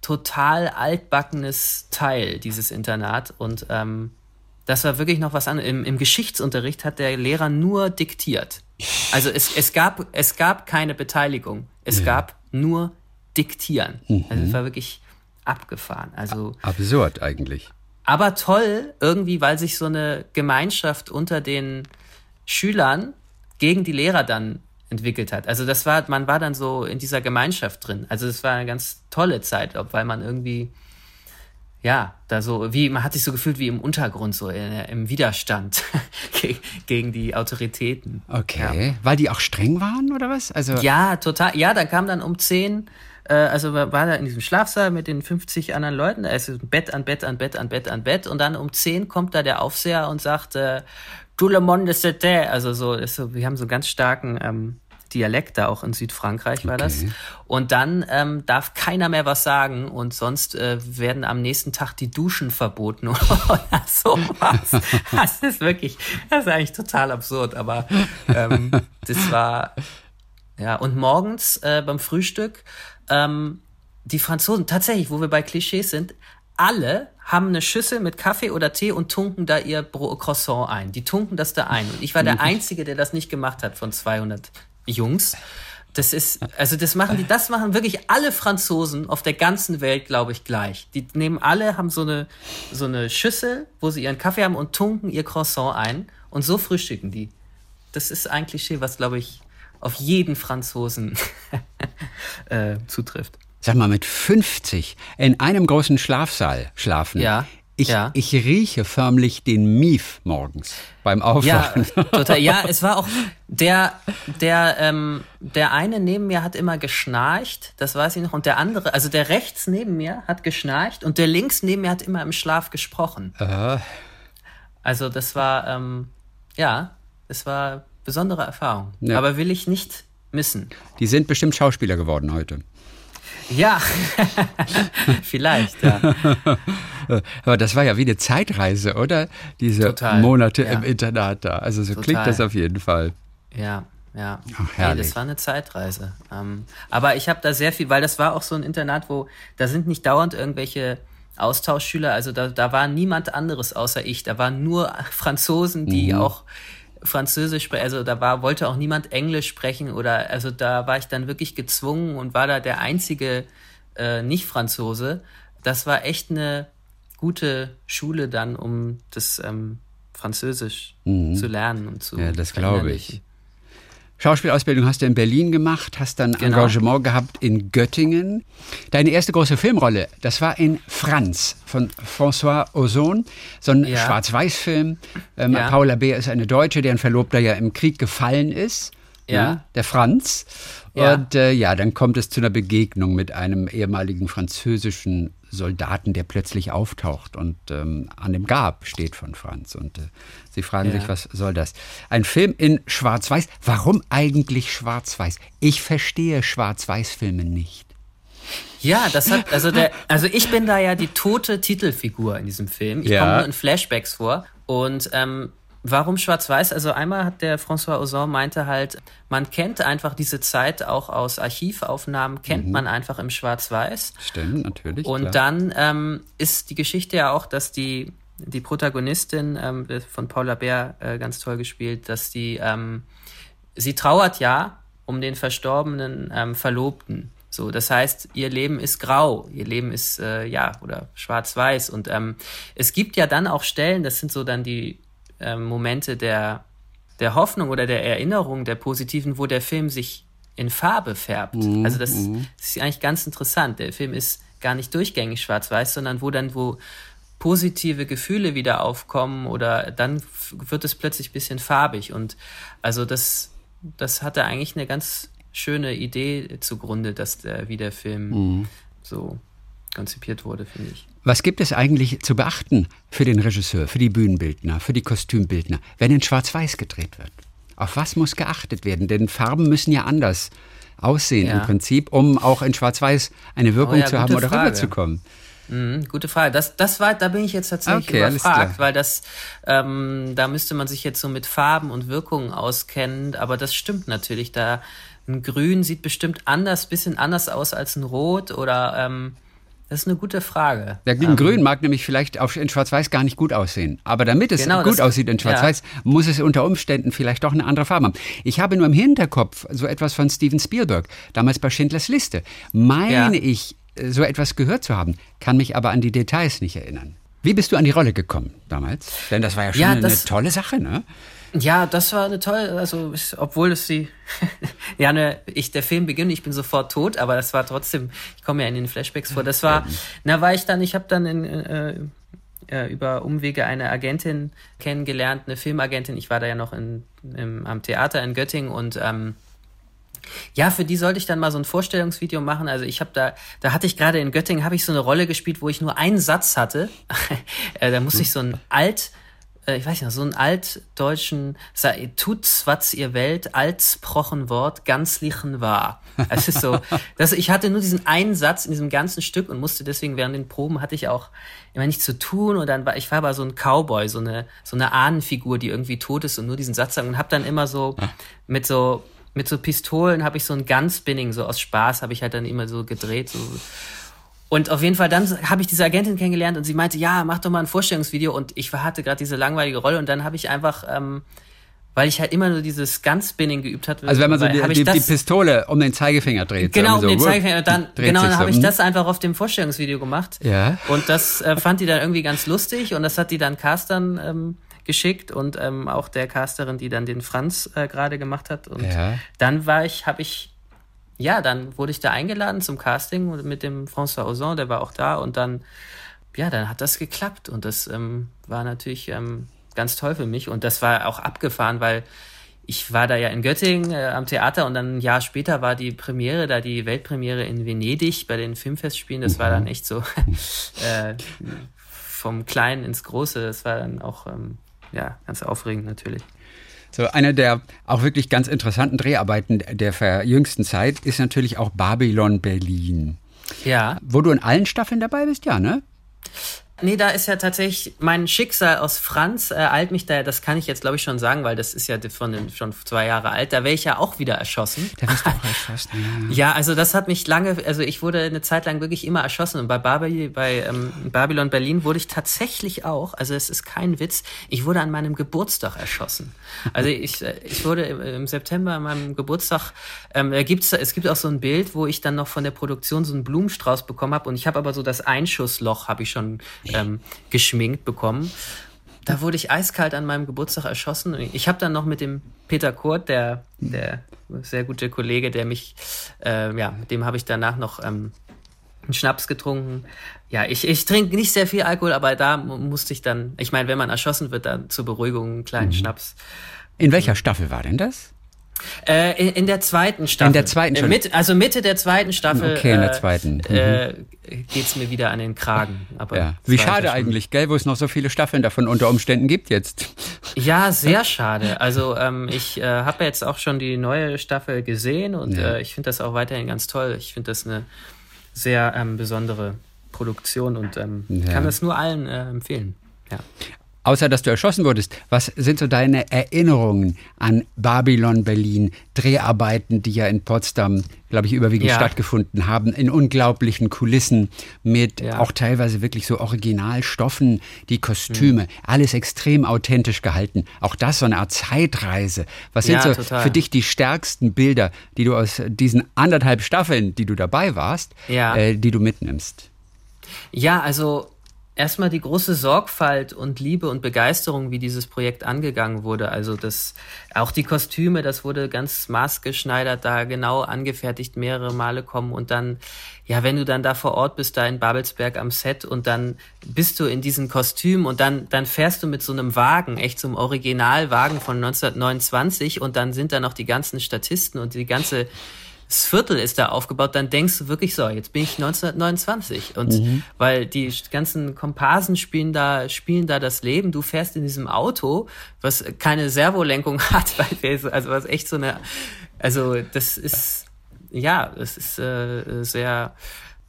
Speaker 3: total altbackenes Teil dieses Internat und ähm, das war wirklich noch was anderes. Im, Im Geschichtsunterricht hat der Lehrer nur diktiert. Also es, es, gab, es gab keine Beteiligung. Es gab nur Diktieren. Also es war wirklich abgefahren. Also
Speaker 2: Absurd eigentlich.
Speaker 3: aber toll irgendwie, weil sich so eine Gemeinschaft unter den Schülern gegen die Lehrer dann entwickelt hat. Also das war, man war dann so in dieser Gemeinschaft drin. Also es war eine ganz tolle Zeit, weil man irgendwie, ja, da so, wie, man hat sich so gefühlt wie im Untergrund, so in, im Widerstand ge- gegen die Autoritäten.
Speaker 2: Okay. Weil die auch streng waren oder was? Also
Speaker 3: Ja, total. Ja, dann kam dann um 10, äh, also war war da in diesem Schlafsaal mit den 50 anderen Leuten, da ist Bett an Bett an Bett an Bett an Bett und dann um 10 kommt da der Aufseher und sagt, äh, tout le monde c'était, also so, ist so, wir haben so einen ganz starken ähm, Dialekt da auch in Südfrankreich war das. Und dann ähm, darf keiner mehr was sagen und sonst äh, werden am nächsten Tag die Duschen verboten oder sowas. Das ist wirklich, das ist eigentlich total absurd, aber ähm, das war ja, und morgens äh, beim Frühstück, ähm, die Franzosen, tatsächlich, wo wir bei Klischees sind, alle haben eine Schüssel mit Kaffee oder Tee und tunken da ihr Croissant ein. Die tunken das da ein. Und ich war der Einzige, der das nicht gemacht hat von 200 Jungs. Das ist, also das machen die, das machen wirklich alle Franzosen auf der ganzen Welt, glaube ich, gleich. Die nehmen alle, haben so eine, so eine Schüssel, wo sie ihren Kaffee haben und tunken ihr Croissant ein. Und so frühstücken die. Das ist ein Klischee, was, glaube ich, auf jeden Franzosen äh, zutrifft.
Speaker 2: Sag mal, mit 50 in einem großen Schlafsaal schlafen.
Speaker 3: Ja,
Speaker 2: Ich,
Speaker 3: ja.
Speaker 2: ich rieche förmlich den Mief morgens beim
Speaker 3: Ja,
Speaker 2: Aufwachen.
Speaker 3: total. Ja, es war auch der, der, ähm, der eine neben mir hat immer geschnarcht, das weiß ich noch, und der andere, also der rechts neben mir hat geschnarcht und der links neben mir hat immer im Schlaf gesprochen. Also das war, ähm, ja, es war besondere Erfahrung.
Speaker 2: Ja.
Speaker 3: Aber will ich nicht missen.
Speaker 2: Die sind bestimmt Schauspieler geworden heute.
Speaker 3: Ja, vielleicht, ja.
Speaker 2: Aber das war ja wie eine Zeitreise, oder? Diese
Speaker 3: Total,
Speaker 2: Monate
Speaker 3: ja.
Speaker 2: im Internat da. Also so
Speaker 3: Total.
Speaker 2: klingt das auf jeden Fall.
Speaker 3: Ja, ja.
Speaker 2: Ach,
Speaker 3: nee,
Speaker 2: herrlich.
Speaker 3: das war eine Zeitreise. Ähm, aber ich habe da sehr viel, weil das war auch so ein Internat, wo da sind nicht dauernd irgendwelche Austauschschüler, also da, da war niemand anderes außer ich. Da waren nur Franzosen, die auch Französisch sprechen. Also da war, wollte auch niemand Englisch sprechen oder also da war ich dann wirklich gezwungen und war da der einzige äh, Nicht-Franzose. Das war echt eine gute Schule dann, um das ähm, Französisch zu lernen und zu
Speaker 2: Ja, das glaube ich. Schauspielausbildung hast du in Berlin gemacht, hast dann
Speaker 3: Genau.
Speaker 2: Engagement gehabt in Göttingen. Deine erste große Filmrolle, das war in Franz von François Ozon, so ein
Speaker 3: Ja.
Speaker 2: Schwarz-Weiß-Film. Ähm,
Speaker 3: Ja.
Speaker 2: Paula Beer ist eine Deutsche, deren Verlobter ja im Krieg gefallen ist.
Speaker 3: Ja.
Speaker 2: ne, der Franz.
Speaker 3: Ja.
Speaker 2: Und äh, ja, dann kommt es zu einer Begegnung mit einem ehemaligen französischen Soldaten, der plötzlich auftaucht und ähm, an dem Grab steht von Franz. Und äh, sie fragen
Speaker 3: Ja.
Speaker 2: sich, was soll das? Ein Film in Schwarz-Weiß. Warum eigentlich Schwarz-Weiß? Ich verstehe Schwarz-Weiß-Filme nicht.
Speaker 3: Ja, das hat, also der, also ich bin da ja die tote Titelfigur in diesem Film. Ich
Speaker 2: Ja.
Speaker 3: komme nur in Flashbacks vor. Und ähm, warum schwarz-weiß? Also einmal hat der François Ozon meinte halt, man kennt einfach diese Zeit auch aus Archivaufnahmen, kennt man einfach im Schwarz-Weiß.
Speaker 2: Stimmt, natürlich.
Speaker 3: Und
Speaker 2: klar.
Speaker 3: dann ähm, ist die Geschichte ja auch, dass die, die Protagonistin ähm, von Paula Bär äh, ganz toll gespielt, dass die, ähm, sie trauert ja um den verstorbenen ähm, Verlobten. So, das heißt, ihr Leben ist grau, ihr Leben ist äh, ja oder schwarz-weiß. Und ähm, es gibt ja dann auch Stellen, das sind so dann die ähm, Momente der der Hoffnung oder der Erinnerung der positiven, wo der Film sich in Farbe färbt. Also das, das ist eigentlich ganz interessant. Der Film ist gar nicht durchgängig schwarz-weiß, sondern wo dann wo positive Gefühle wieder aufkommen oder dann wird es plötzlich ein bisschen farbig und also das das hatte eigentlich eine ganz schöne Idee zugrunde, dass der wie der Film so konzipiert wurde, finde ich.
Speaker 2: Was gibt es eigentlich zu beachten für den Regisseur, für die Bühnenbildner, für die Kostümbildner, wenn in Schwarz-Weiß gedreht wird? Auf was muss geachtet werden? Denn Farben müssen ja anders aussehen
Speaker 3: Ja.
Speaker 2: im Prinzip, um auch in Schwarz-Weiß eine Wirkung
Speaker 3: Oh ja,
Speaker 2: zu haben oder
Speaker 3: Frage.
Speaker 2: rüberzukommen.
Speaker 3: Mhm, gute Frage. Das, das war, da bin ich jetzt tatsächlich
Speaker 2: Okay,
Speaker 3: überfragt, weil das, ähm, da müsste man sich jetzt so mit Farben und Wirkungen auskennen, aber das stimmt natürlich. Da ein Grün sieht bestimmt anders, bisschen anders aus als ein Rot oder ähm, das ist eine gute Frage.
Speaker 2: Der
Speaker 3: Ähm,
Speaker 2: Grün mag nämlich vielleicht auf, in Schwarz-Weiß gar nicht gut aussehen. Aber damit es
Speaker 3: Genau,
Speaker 2: gut
Speaker 3: das-
Speaker 2: aussieht in Schwarz-Weiß, muss es unter Umständen vielleicht doch eine andere Farbe haben. Ich habe nur im Hinterkopf so etwas von Steven Spielberg, damals bei Schindlers Liste. Meine
Speaker 3: Ja.
Speaker 2: ich, äh, so etwas gehört zu haben, kann mich aber an die Details nicht erinnern. Wie bist du an die Rolle gekommen damals? Denn das war ja schon
Speaker 3: Ja,
Speaker 2: eine
Speaker 3: das-
Speaker 2: tolle Sache, ne?
Speaker 3: Ja, das war eine tolle, also es- obwohl es die, ja, ne, ich der Film beginnt, ich bin sofort tot, aber das war trotzdem, ich komme ja in den Flashbacks vor. Das war, na, war ich dann, ich habe dann in, äh, äh, über Umwege eine Agentin kennengelernt, eine Filmagentin. Ich war da ja noch in, im, am Theater in Göttingen und ähm, ja, für die sollte ich dann mal so ein Vorstellungsvideo machen. Also ich habe da, da hatte ich gerade in Göttingen habe ich so eine Rolle gespielt, wo ich nur einen Satz hatte. äh, da musste ich so ein alt, äh, ich weiß nicht, so einen altdeutschen, tut's was ihr Welt, als prochen Wort, ganzlichen war. Es ist so, das, ich hatte nur diesen einen Satz in diesem ganzen Stück und musste deswegen während den Proben hatte ich auch immer nichts zu tun und dann war ich war aber so ein Cowboy, so eine so eine Ahnenfigur, die irgendwie tot ist und nur diesen Satz sagt und habe dann immer so mit so mit so Pistolen habe ich so ein Gunspinning, so aus Spaß habe ich halt dann immer so gedreht. So. Und auf jeden Fall dann habe ich diese Agentin kennengelernt und sie meinte, ja, mach doch mal ein Vorstellungsvideo. Und ich hatte gerade diese langweilige Rolle und dann habe ich einfach, ähm, weil ich halt immer nur dieses Gunspinning geübt hatte.
Speaker 2: Also wenn man so die,
Speaker 3: ich
Speaker 2: die, die Pistole um den Zeigefinger dreht.
Speaker 3: Genau, um
Speaker 2: so,
Speaker 3: den
Speaker 2: wupp,
Speaker 3: Zeigefinger. Dann, genau, dann
Speaker 2: so,
Speaker 3: habe ich
Speaker 2: hm.
Speaker 3: das einfach auf dem Vorstellungsvideo gemacht.
Speaker 2: Ja.
Speaker 3: Und das äh, fand die dann irgendwie ganz lustig und das hat die dann Castern ähm, geschickt und ähm, auch der Casterin, die dann den Franz äh, gerade gemacht hat. Und
Speaker 2: Ja.
Speaker 3: dann war ich, habe ich, ja, dann wurde ich da eingeladen zum Casting und mit dem François Ozon, der war auch da und dann, ja, dann hat das geklappt und das ähm, war natürlich ähm, ganz toll für mich und das war auch abgefahren, weil ich war da ja in Göttingen äh, am Theater und dann ein Jahr später war die Premiere, da die Weltpremiere in Venedig bei den Filmfestspielen. Das war dann echt so äh, vom Kleinen ins Große. Das war dann auch ähm, ja ganz aufregend natürlich.
Speaker 2: So eine der auch wirklich ganz interessanten Dreharbeiten der verjüngsten Zeit ist natürlich auch Babylon Berlin.
Speaker 3: Ja,
Speaker 2: Wo du in allen Staffeln dabei bist, ja, ne?
Speaker 3: Nee, da ist ja tatsächlich mein Schicksal aus Franz äh, eilt mich da, das kann ich jetzt glaube ich schon sagen, weil das ist ja von den, schon zwei Jahre alt, da wäre ich ja auch wieder erschossen.
Speaker 2: Da bist du auch erschossen, ja.
Speaker 3: Ja, also das hat mich lange, also ich wurde eine Zeit lang wirklich immer erschossen und bei, Baby, bei ähm, Babylon Berlin wurde ich tatsächlich auch, also es ist kein Witz, ich wurde an meinem Geburtstag erschossen. Also ich, äh, ich wurde im, im September an meinem Geburtstag, ähm, da gibt's, es gibt auch so ein Bild, wo ich dann noch von der Produktion so einen Blumenstrauß bekommen habe und ich habe aber so das Einschussloch habe ich schon ähm, geschminkt bekommen. Da wurde ich eiskalt an meinem Geburtstag erschossen. Ich habe dann noch mit dem Peter Kurt, der, der sehr gute Kollege, der mich, äh, ja, mit dem habe ich danach noch ähm, einen Schnaps getrunken. Ja, ich, ich trinke nicht sehr viel Alkohol, aber da mu- musste ich dann, ich meine, wenn man erschossen wird, dann zur Beruhigung einen kleinen Schnaps.
Speaker 2: In welcher Staffel war denn das?
Speaker 3: Äh, in, in der zweiten Staffel.
Speaker 2: In der zweiten
Speaker 3: äh,
Speaker 2: schon.
Speaker 3: mit, Also Mitte der zweiten Staffel.
Speaker 2: Okay, in der
Speaker 3: äh,
Speaker 2: zweiten. Mhm.
Speaker 3: Äh, geht's mir wieder an den Kragen. Aber
Speaker 2: Ja.
Speaker 3: es
Speaker 2: Wie schade eigentlich, gell, wo es noch so viele Staffeln davon unter Umständen gibt jetzt.
Speaker 3: Ja, sehr schade. Also ähm, ich äh, habe jetzt auch schon die neue Staffel gesehen und
Speaker 2: Ja.
Speaker 3: äh, ich finde das auch weiterhin ganz toll. Ich finde das eine sehr ähm, besondere Produktion und ähm, ja. kann das nur allen empfehlen. Ja.
Speaker 2: Außer dass du erschossen wurdest, was sind so deine Erinnerungen an Babylon Berlin, Dreharbeiten, die ja in Potsdam, glaube ich, überwiegend ja. stattgefunden haben, in unglaublichen Kulissen mit ja. auch teilweise wirklich so Originalstoffen, die Kostüme, mhm. alles extrem authentisch gehalten. Auch das so eine Art Zeitreise. Was sind ja, so total. für dich die stärksten Bilder, die du aus diesen anderthalb Staffeln, die du dabei warst, äh, die du mitnimmst?
Speaker 3: Ja, also erstmal die große Sorgfalt und Liebe und Begeisterung, wie dieses Projekt angegangen wurde. Also das, auch die Kostüme, das wurde ganz maßgeschneidert, da genau angefertigt, mehrere Male kommen und dann, ja, wenn du dann da vor Ort bist, da in Babelsberg am Set und dann bist du in diesen Kostümen und dann, dann fährst du mit so einem Wagen, echt so Originalwagen von 1929 und dann sind da noch die ganzen Statisten und die ganze das Viertel ist da aufgebaut, dann denkst du wirklich so, jetzt bin ich 1929 und mhm. weil die ganzen Komparsen spielen da spielen da das Leben. Du fährst in diesem Auto, was keine Servolenkung hat, also was echt so eine, also das ist ja, das ist äh, sehr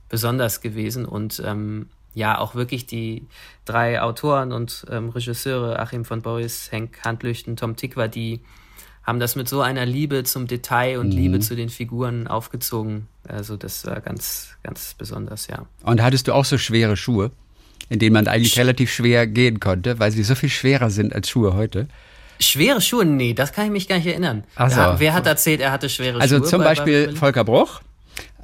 Speaker 3: besonders gewesen und ähm, ja auch wirklich die drei Autoren und ähm, Regisseure Achim von Boris, Henk Handlüchten, Tom Tikwa, die haben das mit so einer Liebe zum Detail und mhm. Liebe zu den Figuren aufgezogen. Also das war ganz, ganz besonders, ja.
Speaker 2: Und hattest du auch so schwere Schuhe, in denen man eigentlich Sch relativ schwer gehen konnte, weil sie so viel schwerer sind als Schuhe heute?
Speaker 3: Schwere Schuhe? Nee, das kann ich mich gar nicht erinnern.
Speaker 2: Ach so. ja,
Speaker 3: wer hat erzählt, er hatte schwere
Speaker 2: also
Speaker 3: Schuhe?
Speaker 2: Also zum Beispiel Volker Bruch.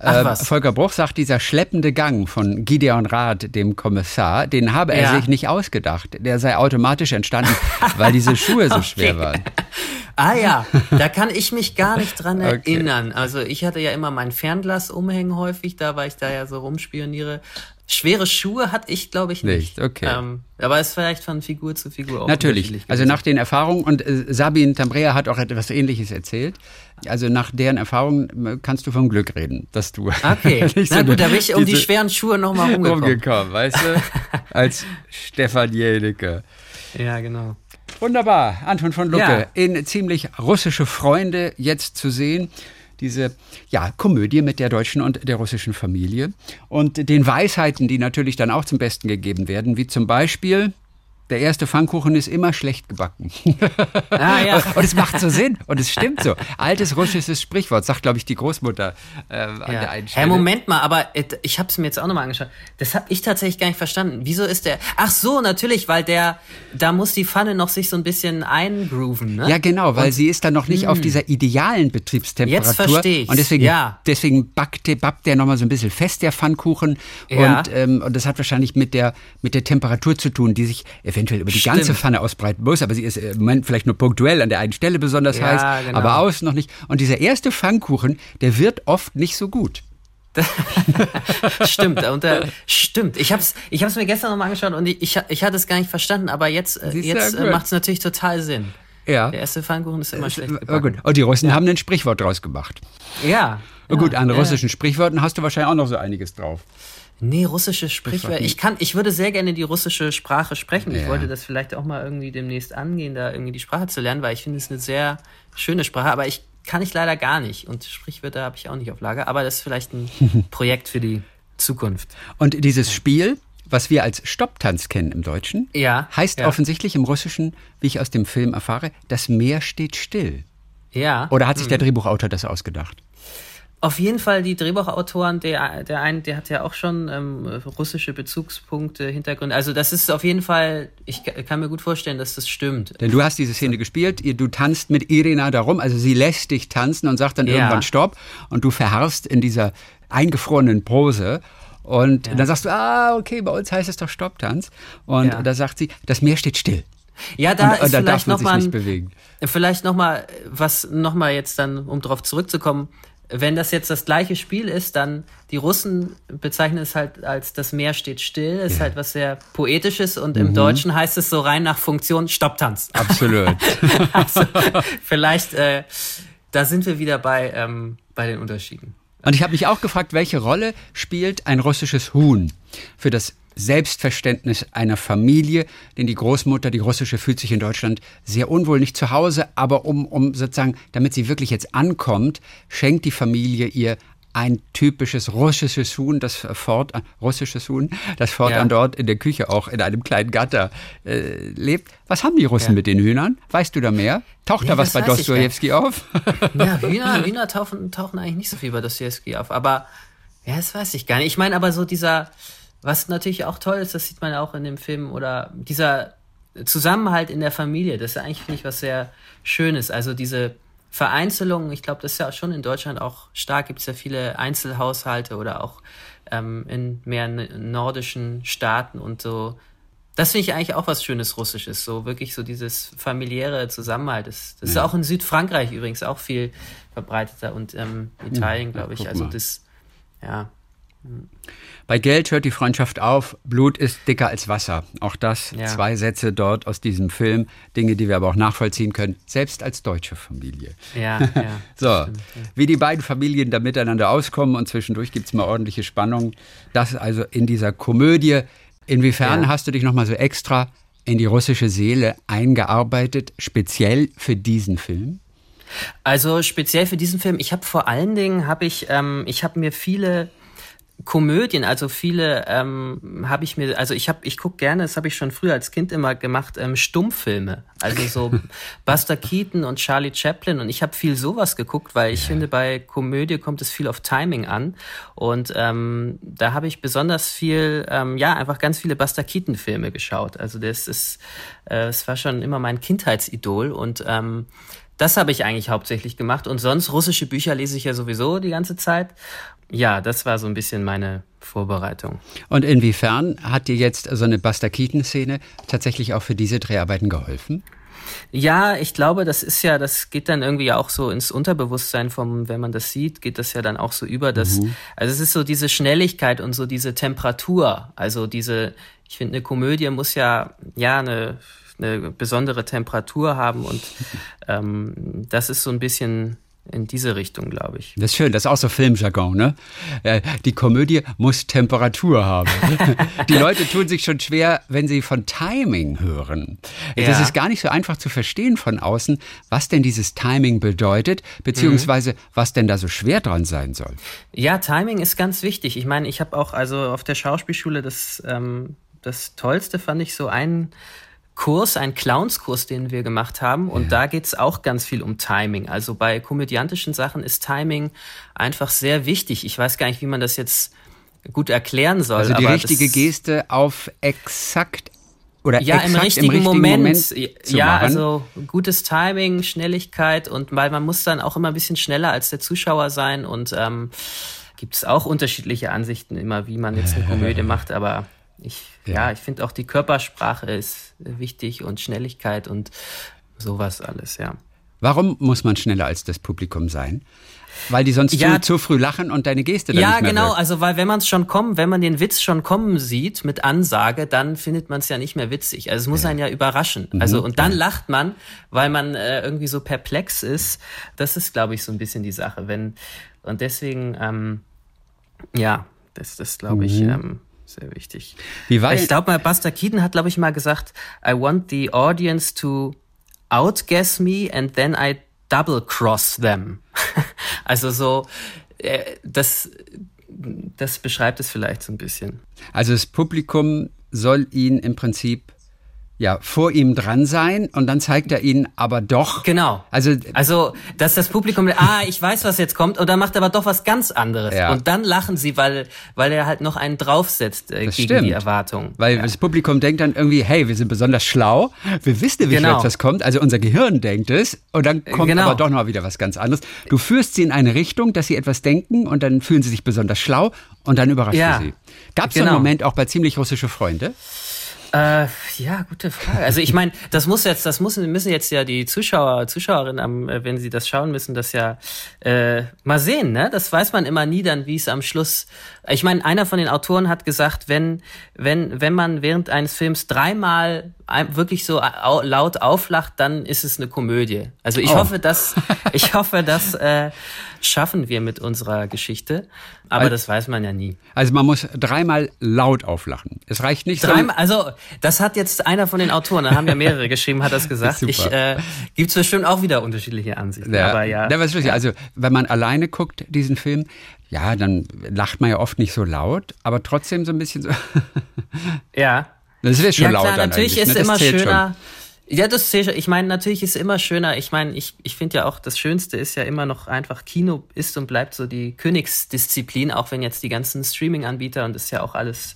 Speaker 2: Ach, äh, Volker Bruch sagt, dieser schleppende Gang von Gideon Rath, dem Kommissar, den habe er ja. sich nicht ausgedacht. Der sei automatisch entstanden, weil diese Schuhe so okay. schwer waren.
Speaker 3: Ah ja, da kann ich mich gar nicht dran okay. erinnern. Also ich hatte ja immer mein Fernglas umhängen häufig, da war ich da ja so rumspioniere. Schwere Schuhe hatte ich, glaube ich, nicht.
Speaker 2: Nicht, okay. Ähm,
Speaker 3: aber es ist vielleicht von Figur zu Figur auch
Speaker 2: Natürlich. Also nach den Erfahrungen, und äh, Sabine Tambrea hat auch etwas Ähnliches erzählt. Also nach deren Erfahrungen äh, kannst du vom Glück reden, dass du.
Speaker 3: Okay. Na gut, da bin ich um die schweren Schuhe nochmal rumgekommen.
Speaker 2: Rumgekommen, weißt du? Als Stefan Jelicke.
Speaker 3: Ja, genau.
Speaker 2: Wunderbar, Anton von Lucke ja. in ziemlich russische Freunde jetzt zu sehen. Diese ja, Komödie mit der deutschen und der russischen Familie und den Weisheiten, die natürlich dann auch zum Besten gegeben werden, wie zum Beispiel der erste Pfannkuchen ist immer schlecht gebacken. Ah, ja. und es macht so Sinn und es stimmt so. Altes russisches Sprichwort, sagt, glaube ich, die Großmutter äh, an ja. der einen Stelle.
Speaker 3: Hey, Moment mal, aber ich habe es mir jetzt auch nochmal angeschaut. Das habe ich tatsächlich gar nicht verstanden. Wieso ist der... Ach so, natürlich, weil der... Da muss die Pfanne noch sich so ein bisschen eingrooven, ne?
Speaker 2: Ja, genau, weil und, sie ist dann noch nicht mh. auf hm. dieser idealen Betriebstemperatur. Jetzt
Speaker 3: verstehe ich.
Speaker 2: Und deswegen, ja. deswegen backt der, backt der nochmal so ein bisschen fest, der Pfannkuchen. Ja. Und, ähm, und das hat wahrscheinlich mit der, mit der Temperatur zu tun, die sich eventuell über die Stimmt. ganze Pfanne ausbreiten muss, aber sie ist im Moment vielleicht nur punktuell an der einen Stelle besonders ja, heiß, genau. aber außen noch nicht. Und dieser erste Pfannkuchen, der wird oft nicht so gut.
Speaker 3: stimmt, und, äh, stimmt. Ich habe es ich hab's mir gestern nochmal angeschaut und ich, ich hatte es gar nicht verstanden, aber jetzt, äh, jetzt äh, macht es natürlich total Sinn.
Speaker 2: Ja.
Speaker 3: Der erste Pfannkuchen ist immer äh, schlecht gebacken.
Speaker 2: Gut. Und die Russen ja. haben ein Sprichwort draus gemacht.
Speaker 3: Ja.
Speaker 2: ja. Gut, an russischen Sprichworten hast du wahrscheinlich auch noch so einiges drauf.
Speaker 3: Nee, russische Sprichwörter. Ich kann, ich würde sehr gerne die russische Sprache sprechen. Ja. Ich wollte das vielleicht auch mal irgendwie demnächst angehen, da irgendwie die Sprache zu lernen, weil ich finde es eine sehr schöne Sprache, aber ich kann ich leider gar nicht. Und Sprichwörter habe ich auch nicht auf Lager, aber das ist vielleicht ein Projekt für die Zukunft.
Speaker 2: Und dieses Spiel, was wir als Stopptanz kennen im Deutschen,
Speaker 3: ja,
Speaker 2: heißt
Speaker 3: ja.
Speaker 2: offensichtlich im Russischen, wie ich aus dem Film erfahre, das Meer steht still.
Speaker 3: Ja.
Speaker 2: Oder hat sich der mhm. Drehbuchautor das ausgedacht?
Speaker 3: Auf jeden Fall die Drehbuchautoren, der, der eine, der hat ja auch schon ähm, russische Bezugspunkte, Hintergründe. Also das ist auf jeden Fall, ich kann mir gut vorstellen, dass das stimmt.
Speaker 2: Denn du hast diese Szene gespielt, du tanzt mit Irina darum, also sie lässt dich tanzen und sagt dann ja. irgendwann Stopp und du verharrst in dieser eingefrorenen Pose. Und ja. dann sagst du, ah, okay, bei uns heißt es doch Stopptanz. Und ja. da sagt sie, das Meer steht still.
Speaker 3: Ja, da und, ist und vielleicht nochmal, vielleicht nochmal, was nochmal jetzt dann, um darauf zurückzukommen, wenn das jetzt das gleiche Spiel ist, dann die Russen bezeichnen es halt als das Meer steht still, ist ja. halt was sehr poetisches und mhm. im Deutschen heißt es so rein nach Funktion Stopptanz.
Speaker 2: Absolut.
Speaker 3: also, vielleicht, äh, da sind wir wieder bei, ähm, bei den Unterschieden.
Speaker 2: Und ich habe mich auch gefragt, welche Rolle spielt ein russisches Huhn für das Selbstverständnis einer Familie, denn die Großmutter, die russische, fühlt sich in Deutschland sehr unwohl, nicht zu Hause, aber um, um sozusagen, damit sie wirklich jetzt ankommt, schenkt die Familie ihr ein typisches russisches Huhn, das fort, äh, russisches Huhn, das fortan ja. dort in der Küche auch in einem kleinen Gatter äh, lebt. Was haben die Russen ja. mit den Hühnern? Weißt du da mehr? Taucht nee, da was bei Dostoevsky auf?
Speaker 3: Ja, Hühner, Hühner tauchen, tauchen eigentlich nicht so viel bei Dostoevsky auf, aber ja, das weiß ich gar nicht. Ich meine aber so dieser, was natürlich auch toll ist, das sieht man auch in dem Film, oder dieser Zusammenhalt in der Familie, das ist eigentlich, finde ich, was sehr Schönes. Also diese Vereinzelung, ich glaube, das ist ja schon in Deutschland auch stark, gibt es ja viele Einzelhaushalte oder auch ähm, in mehr nordischen Staaten und so. Das finde ich eigentlich auch was Schönes Russisches, so wirklich so dieses familiäre Zusammenhalt. Das, das ja. ist auch in Südfrankreich übrigens auch viel verbreiteter und ähm, Italien, glaube ich. Also das, ja.
Speaker 2: Bei Geld hört die Freundschaft auf, Blut ist dicker als Wasser. Auch das, ja. zwei Sätze dort aus diesem Film, Dinge, die wir aber auch nachvollziehen können, selbst als deutsche Familie.
Speaker 3: Ja, ja.
Speaker 2: so, stimmt, ja. wie die beiden Familien da miteinander auskommen und zwischendurch gibt es mal ordentliche Spannung. Das also in dieser Komödie. Inwiefern hast du dich nochmal so extra in die russische Seele eingearbeitet, speziell für diesen Film?
Speaker 3: Also speziell für diesen Film, ich habe vor allen Dingen, habe ich, ähm, ich habe mir viele Komödien, also viele ähm, habe ich mir, also ich habe, ich gucke gerne, das habe ich schon früher als Kind immer gemacht, ähm, Stummfilme, also so Buster Keaton und Charlie Chaplin und ich habe viel sowas geguckt, weil ich ja. finde, bei Komödie kommt es viel auf Timing an und ähm, da habe ich besonders viel, ähm, ja, einfach ganz viele Buster Keaton Filme geschaut. Also das ist, äh, es war schon immer mein Kindheitsidol und ähm, das habe ich eigentlich hauptsächlich gemacht. Und sonst russische Bücher lese ich ja sowieso die ganze Zeit. Ja, das war so ein bisschen meine Vorbereitung.
Speaker 2: Und inwiefern hat dir jetzt so eine Buster Keaton-Szene tatsächlich auch für diese Dreharbeiten geholfen?
Speaker 3: Ja, ich glaube, das ist ja, das geht dann irgendwie auch so ins Unterbewusstsein vom, wenn man das sieht, geht das ja dann auch so über das, mhm. also es ist so diese Schnelligkeit und so diese Temperatur, also diese, ich finde, eine Komödie muss ja, ja, eine, eine besondere Temperatur haben und ähm, das ist so ein bisschen in diese Richtung, glaube ich.
Speaker 2: Das ist schön, das ist auch so Filmjargon, ne? Äh, die Komödie muss Temperatur haben. die Leute tun sich schon schwer, wenn sie von Timing hören. Ja. Das ist gar nicht so einfach zu verstehen von außen, was denn dieses Timing bedeutet, beziehungsweise mhm. was denn da so schwer dran sein soll.
Speaker 3: Ja, Timing ist ganz wichtig. Ich meine, ich habe auch also auf der Schauspielschule das, ähm, das Tollste fand ich so einen Kurs, ein Clownskurs, den wir gemacht haben. Und ja. da geht's auch ganz viel um Timing. Also bei komödiantischen Sachen ist Timing einfach sehr wichtig. Ich weiß gar nicht, wie man das jetzt gut erklären soll.
Speaker 2: Also die richtige Geste auf exakt oder
Speaker 3: ja, im richtigen, im richtigen Moment, Moment ja, machen. also gutes Timing, Schnelligkeit und weil man muss dann auch immer ein bisschen schneller als der Zuschauer sein und ähm, gibt es auch unterschiedliche Ansichten immer, wie man jetzt eine Komödie macht, aber ich, ja. ja ich finde auch die Körpersprache ist wichtig und Schnelligkeit und sowas alles, ja.
Speaker 2: Warum muss man schneller als das Publikum sein? Weil die sonst ja, zu, zu, früh lachen und deine Geste dann
Speaker 3: Ja,
Speaker 2: nicht
Speaker 3: mehr genau.
Speaker 2: Wird.
Speaker 3: Also, weil wenn man es schon kommen, wenn man den Witz schon kommen sieht mit Ansage, dann findet man es ja nicht mehr witzig. Also, es muss ja. einen ja überraschen. Mhm. Also, und dann ja. lacht man, weil man äh, irgendwie so perplex ist. Das ist, glaube ich, so ein bisschen die Sache. Wenn, und deswegen, ähm, ja, das, das glaube ich, mhm. ähm, sehr wichtig. Wie war ich glaube mal, Buster Keaton hat, glaube ich, mal gesagt, I want the audience to outguess me and then I double cross them. also so, äh, das, das beschreibt es vielleicht so ein bisschen.
Speaker 2: Also das Publikum soll ihn im Prinzip ja, vor ihm dran sein und dann zeigt er ihn aber doch.
Speaker 3: Genau. Also, also dass das Publikum, ah, ich weiß, was jetzt kommt, und dann macht er aber doch was ganz anderes. Ja. Und dann lachen sie, weil, weil er halt noch einen draufsetzt äh, gegen stimmt. die Erwartung.
Speaker 2: Weil ja. das Publikum denkt dann irgendwie, hey, wir sind besonders schlau, wir wissen, wie genau. etwas kommt, also unser Gehirn denkt es, und dann kommt genau. aber doch noch wieder was ganz anderes. Du führst sie in eine Richtung, dass sie etwas denken und dann fühlen sie sich besonders schlau und dann überrascht ja. sie. Gab es genau. so einen Moment auch bei ziemlich russische Freunde?
Speaker 3: Äh, ja, gute Frage. Also ich meine, das muss jetzt, das müssen, müssen jetzt ja die Zuschauer, Zuschauerinnen, am, äh, wenn sie das schauen müssen, das ja äh, mal sehen. Ne, das weiß man immer nie dann, wie es am Schluss. Ich meine, einer von den Autoren hat gesagt, wenn wenn wenn man während eines Films dreimal wirklich so laut auflacht, dann ist es eine Komödie. Also ich oh. hoffe, dass ich hoffe, dass äh, schaffen wir mit unserer Geschichte. aber also, das weiß man ja nie.
Speaker 2: Also man muss dreimal laut auflachen. Es reicht nicht
Speaker 3: dreimal. So also das hat jetzt einer von den Autoren, da haben ja mehrere geschrieben, hat das gesagt. ich äh, gibt es bestimmt auch wieder unterschiedliche Ansichten. Ja, aber ja.
Speaker 2: ja, was ist, also wenn man alleine guckt diesen Film, ja, dann lacht man ja oft nicht so laut, aber trotzdem so ein bisschen so.
Speaker 3: ja.
Speaker 2: Das ist schon ja,
Speaker 3: laut
Speaker 2: klar,
Speaker 3: natürlich ist ne? immer schöner. Schon. Ja, das sehe ich. Ich meine, natürlich ist es immer schöner. Ich meine, ich, ich finde ja auch, das Schönste ist ja immer noch einfach, Kino ist und bleibt so die Königsdisziplin, auch wenn jetzt die ganzen Streaming-Anbieter und das ist ja auch alles,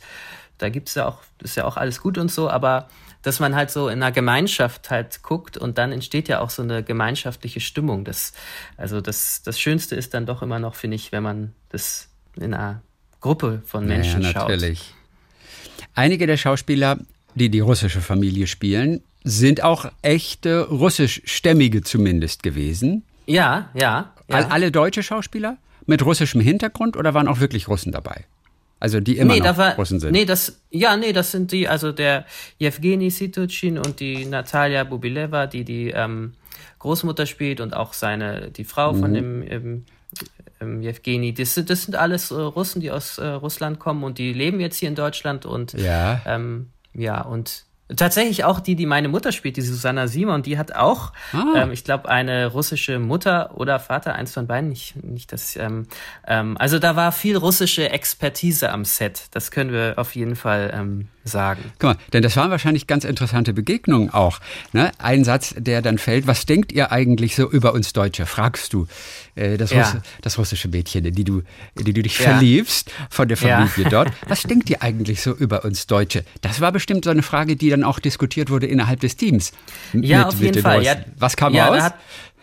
Speaker 3: da gibt's ja auch, ist ja auch alles gut und so, aber dass man halt so in einer Gemeinschaft halt guckt und dann entsteht ja auch so eine gemeinschaftliche Stimmung. Das, also das, das Schönste ist dann doch immer noch, finde ich, wenn man das in einer Gruppe von Menschen
Speaker 2: ja, natürlich. schaut. Einige der Schauspieler, die die russische Familie spielen, sind auch echte russischstämmige zumindest gewesen.
Speaker 3: Ja, ja. ja.
Speaker 2: Alle deutsche Schauspieler mit russischem Hintergrund oder waren auch wirklich Russen dabei? Also die immer nee, noch war, Russen sind.
Speaker 3: Nee, das, ja, nee, das sind die, also der Yevgeny Situchin und die Natalia Bubileva, die die ähm, Großmutter spielt und auch seine, die Frau mhm. von dem ähm, ähm. Das, das sind alles äh, Russen, die aus äh, Russland kommen und die leben jetzt hier in Deutschland und
Speaker 2: ja,
Speaker 3: ähm, ja und Tatsächlich auch die, die meine Mutter spielt, die Susanna Simon, die hat auch, ah. ähm, ich glaube, eine russische Mutter oder Vater, eins von beiden, nicht, nicht das. Ähm, ähm, also da war viel russische Expertise am Set. Das können wir auf jeden Fall ähm, sagen.
Speaker 2: Guck mal, denn das waren wahrscheinlich ganz interessante Begegnungen auch. Ne? Ein Satz, der dann fällt, was denkt ihr eigentlich so über uns Deutsche? Fragst du äh, das, ja. Russ das russische Mädchen, in die du, in die du dich ja. verliebst von der Familie ja. dort. Was denkt ihr eigentlich so über uns Deutsche? Das war bestimmt so eine Frage, die dann auch diskutiert wurde innerhalb des Teams.
Speaker 3: Ja, mit, auf jeden Fall.
Speaker 2: was kam raus?
Speaker 3: Da hat,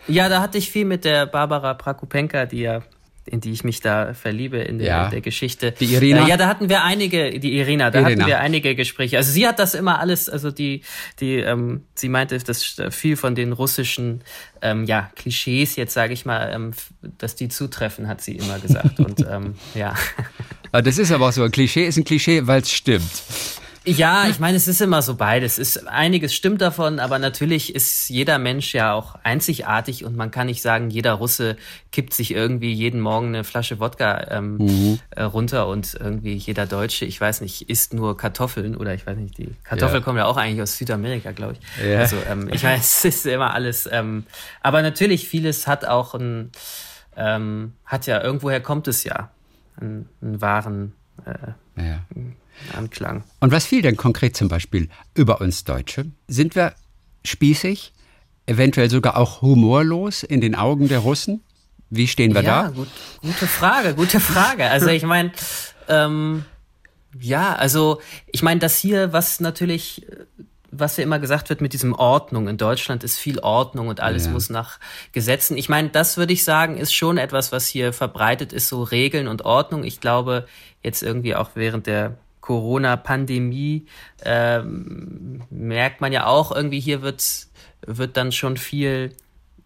Speaker 3: ja, da hatte ich viel mit der Barbara Prakupenka, die ja in die ich mich da verliebe in der, ja. der Geschichte.
Speaker 2: Die Irina?
Speaker 3: Äh, ja, da hatten wir einige, die Irina, da Irina. hatten wir einige Gespräche. Also sie hat das immer alles, also die, die, ähm, sie meinte, dass viel von den russischen, ähm, ja, Klischees jetzt sage ich mal, ähm, dass die zutreffen, hat sie immer gesagt. Und ähm, ja.
Speaker 2: Das ist aber auch so, ein Klischee ist ein Klischee, weil es stimmt.
Speaker 3: Ja, ich meine, es ist immer so beides. ist einiges stimmt davon, aber natürlich ist jeder Mensch ja auch einzigartig und man kann nicht sagen, jeder Russe kippt sich irgendwie jeden Morgen eine Flasche Wodka ähm, mhm. äh, runter und irgendwie jeder Deutsche, ich weiß nicht, isst nur Kartoffeln oder ich weiß nicht, die Kartoffeln ja. kommen ja auch eigentlich aus Südamerika, glaube ich. Ja. Also ähm, ich meine, es ist immer alles. Ähm, aber natürlich vieles hat auch ein, ähm, hat ja irgendwoher kommt es ja, einen, einen wahren. Äh, ja. Anklang.
Speaker 2: Und was fiel denn konkret zum Beispiel über uns Deutsche? Sind wir spießig, eventuell sogar auch humorlos in den Augen der Russen? Wie stehen wir
Speaker 3: ja,
Speaker 2: da?
Speaker 3: Gut, gute Frage, gute Frage. Also ich meine, ähm, ja, also ich meine, das hier, was natürlich, was ja immer gesagt wird mit diesem Ordnung. In Deutschland ist viel Ordnung und alles ja. muss nach Gesetzen. Ich meine, das würde ich sagen, ist schon etwas, was hier verbreitet ist, so Regeln und Ordnung. Ich glaube, jetzt irgendwie auch während der Corona-Pandemie ähm, merkt man ja auch irgendwie, hier wird, wird dann schon viel,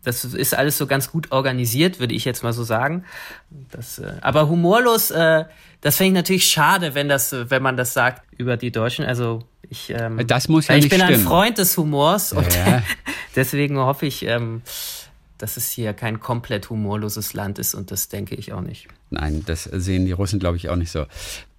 Speaker 3: das ist alles so ganz gut organisiert, würde ich jetzt mal so sagen. Das, äh, aber humorlos, äh, das finde ich natürlich schade, wenn das, wenn man das sagt über die Deutschen. Also ich, ähm,
Speaker 2: das muss ja
Speaker 3: ich
Speaker 2: nicht
Speaker 3: bin
Speaker 2: stimmen.
Speaker 3: ein Freund des Humors und ja. deswegen hoffe ich, ähm, dass es hier kein komplett humorloses Land ist und das denke ich auch nicht.
Speaker 2: Nein, das sehen die Russen, glaube ich, auch nicht so.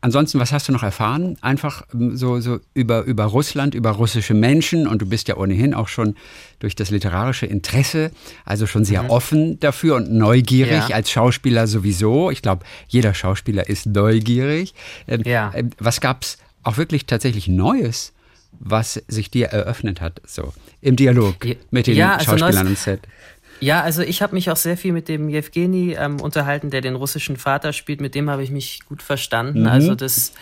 Speaker 2: Ansonsten, was hast du noch erfahren? Einfach ähm, so, so über, über Russland, über russische Menschen und du bist ja ohnehin auch schon durch das literarische Interesse, also schon sehr mhm. offen dafür und neugierig ja. als Schauspieler sowieso. Ich glaube, jeder Schauspieler ist neugierig. Ähm, ja. Ähm, was gab es auch wirklich tatsächlich Neues, was sich dir eröffnet hat, so im Dialog mit den ja, also Schauspielern im Set?
Speaker 3: Ja, also ich habe mich auch sehr viel mit dem Jewgeni ähm, unterhalten, der den russischen Vater spielt. Mit dem habe ich mich gut verstanden. Mhm. Also das,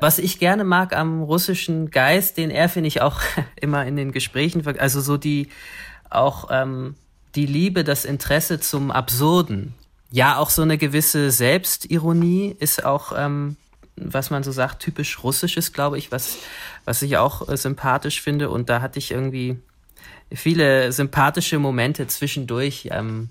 Speaker 3: was ich gerne mag am russischen Geist, den er finde ich auch immer in den Gesprächen, also so die auch ähm, die Liebe, das Interesse zum Absurden. Ja, auch so eine gewisse Selbstironie ist auch, ähm, was man so sagt, typisch russisches, glaube ich, was was ich auch äh, sympathisch finde. Und da hatte ich irgendwie viele sympathische Momente zwischendurch, ähm,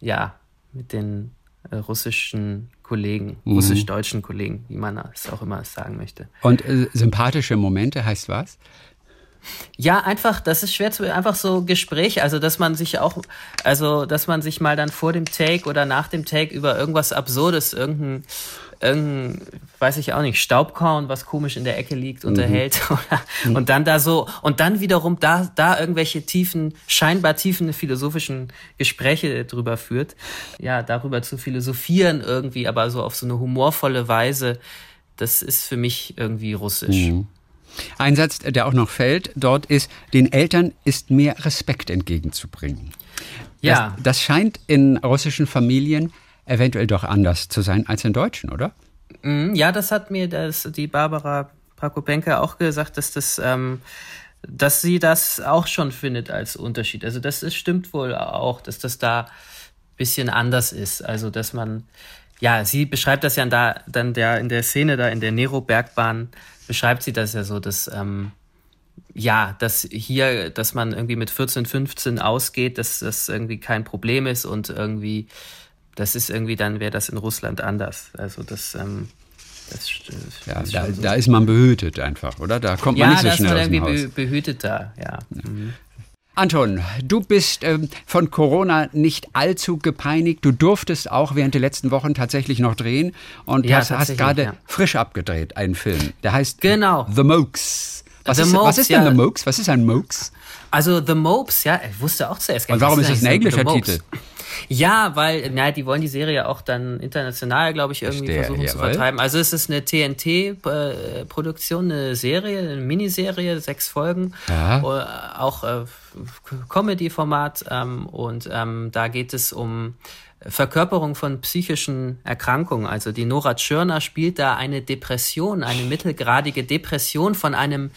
Speaker 3: ja, mit den äh, russischen Kollegen, mhm. russisch-deutschen Kollegen, wie man es auch immer sagen möchte.
Speaker 2: Und äh, sympathische Momente heißt was?
Speaker 3: Ja, einfach, das ist schwer zu, einfach so Gespräche, also dass man sich auch, also dass man sich mal dann vor dem Take oder nach dem Take über irgendwas Absurdes, irgendein irgendein, weiß ich auch nicht, Staubkorn, was komisch in der Ecke liegt, unterhält. Mhm. und dann da so, und dann wiederum da, da irgendwelche tiefen, scheinbar tiefen philosophischen Gespräche drüber führt. Ja, darüber zu philosophieren irgendwie, aber so auf so eine humorvolle Weise. Das ist für mich irgendwie russisch. Mhm.
Speaker 2: Ein Satz, der auch noch fällt dort ist, den Eltern ist mehr Respekt entgegenzubringen. Ja. Das, das scheint in russischen Familien eventuell doch anders zu sein als in deutschen, oder?
Speaker 3: Mhm, ja, das hat mir das, die Barbara Prakopenka auch gesagt, dass das, ähm, dass sie das auch schon findet als Unterschied. Also das ist, stimmt wohl auch, dass das da ein bisschen anders ist. Also dass man, ja, sie beschreibt das ja da, dann der in der Szene da in der Nero-Bergbahn beschreibt sie das ja so, dass ähm, ja, dass hier, dass man irgendwie mit 14, 15 ausgeht, dass das irgendwie kein Problem ist und irgendwie, das ist irgendwie, dann wäre das in Russland anders. Also das, ähm,
Speaker 2: das, ja, das da, so. da, ist man behütet einfach, oder? Da kommt man ja, nicht so schnell aus dem Haus. Ja, da ist man
Speaker 3: irgendwie behüteter, ja. ja. Mhm.
Speaker 2: Anton, du bist ähm, von Corona nicht allzu gepeinigt. Du durftest auch während der letzten Wochen tatsächlich noch drehen und ja, hast, hast gerade ja. frisch abgedreht einen Film. Der heißt genau. The Mokes. Was, The ist, Mopes, was ist denn ja. The Mokes? Was ist ein Mokes?
Speaker 3: Also The Mopes, ja, ich wusste auch zuerst
Speaker 2: gar nicht. Und warum ist das ein englischer Titel?
Speaker 3: Ja, weil, na, die wollen die Serie auch dann international, glaube ich, irgendwie Verstehe, versuchen jawohl. zu vertreiben. Also es ist eine TNT-Produktion, eine Serie, eine Miniserie, sechs Folgen, ja. Äh, auch äh, Comedy-Format ähm, und ähm, da geht es um Verkörperung von psychischen Erkrankungen. Also die Nora Tschirner spielt da eine Depression, eine mittelgradige Depression von einem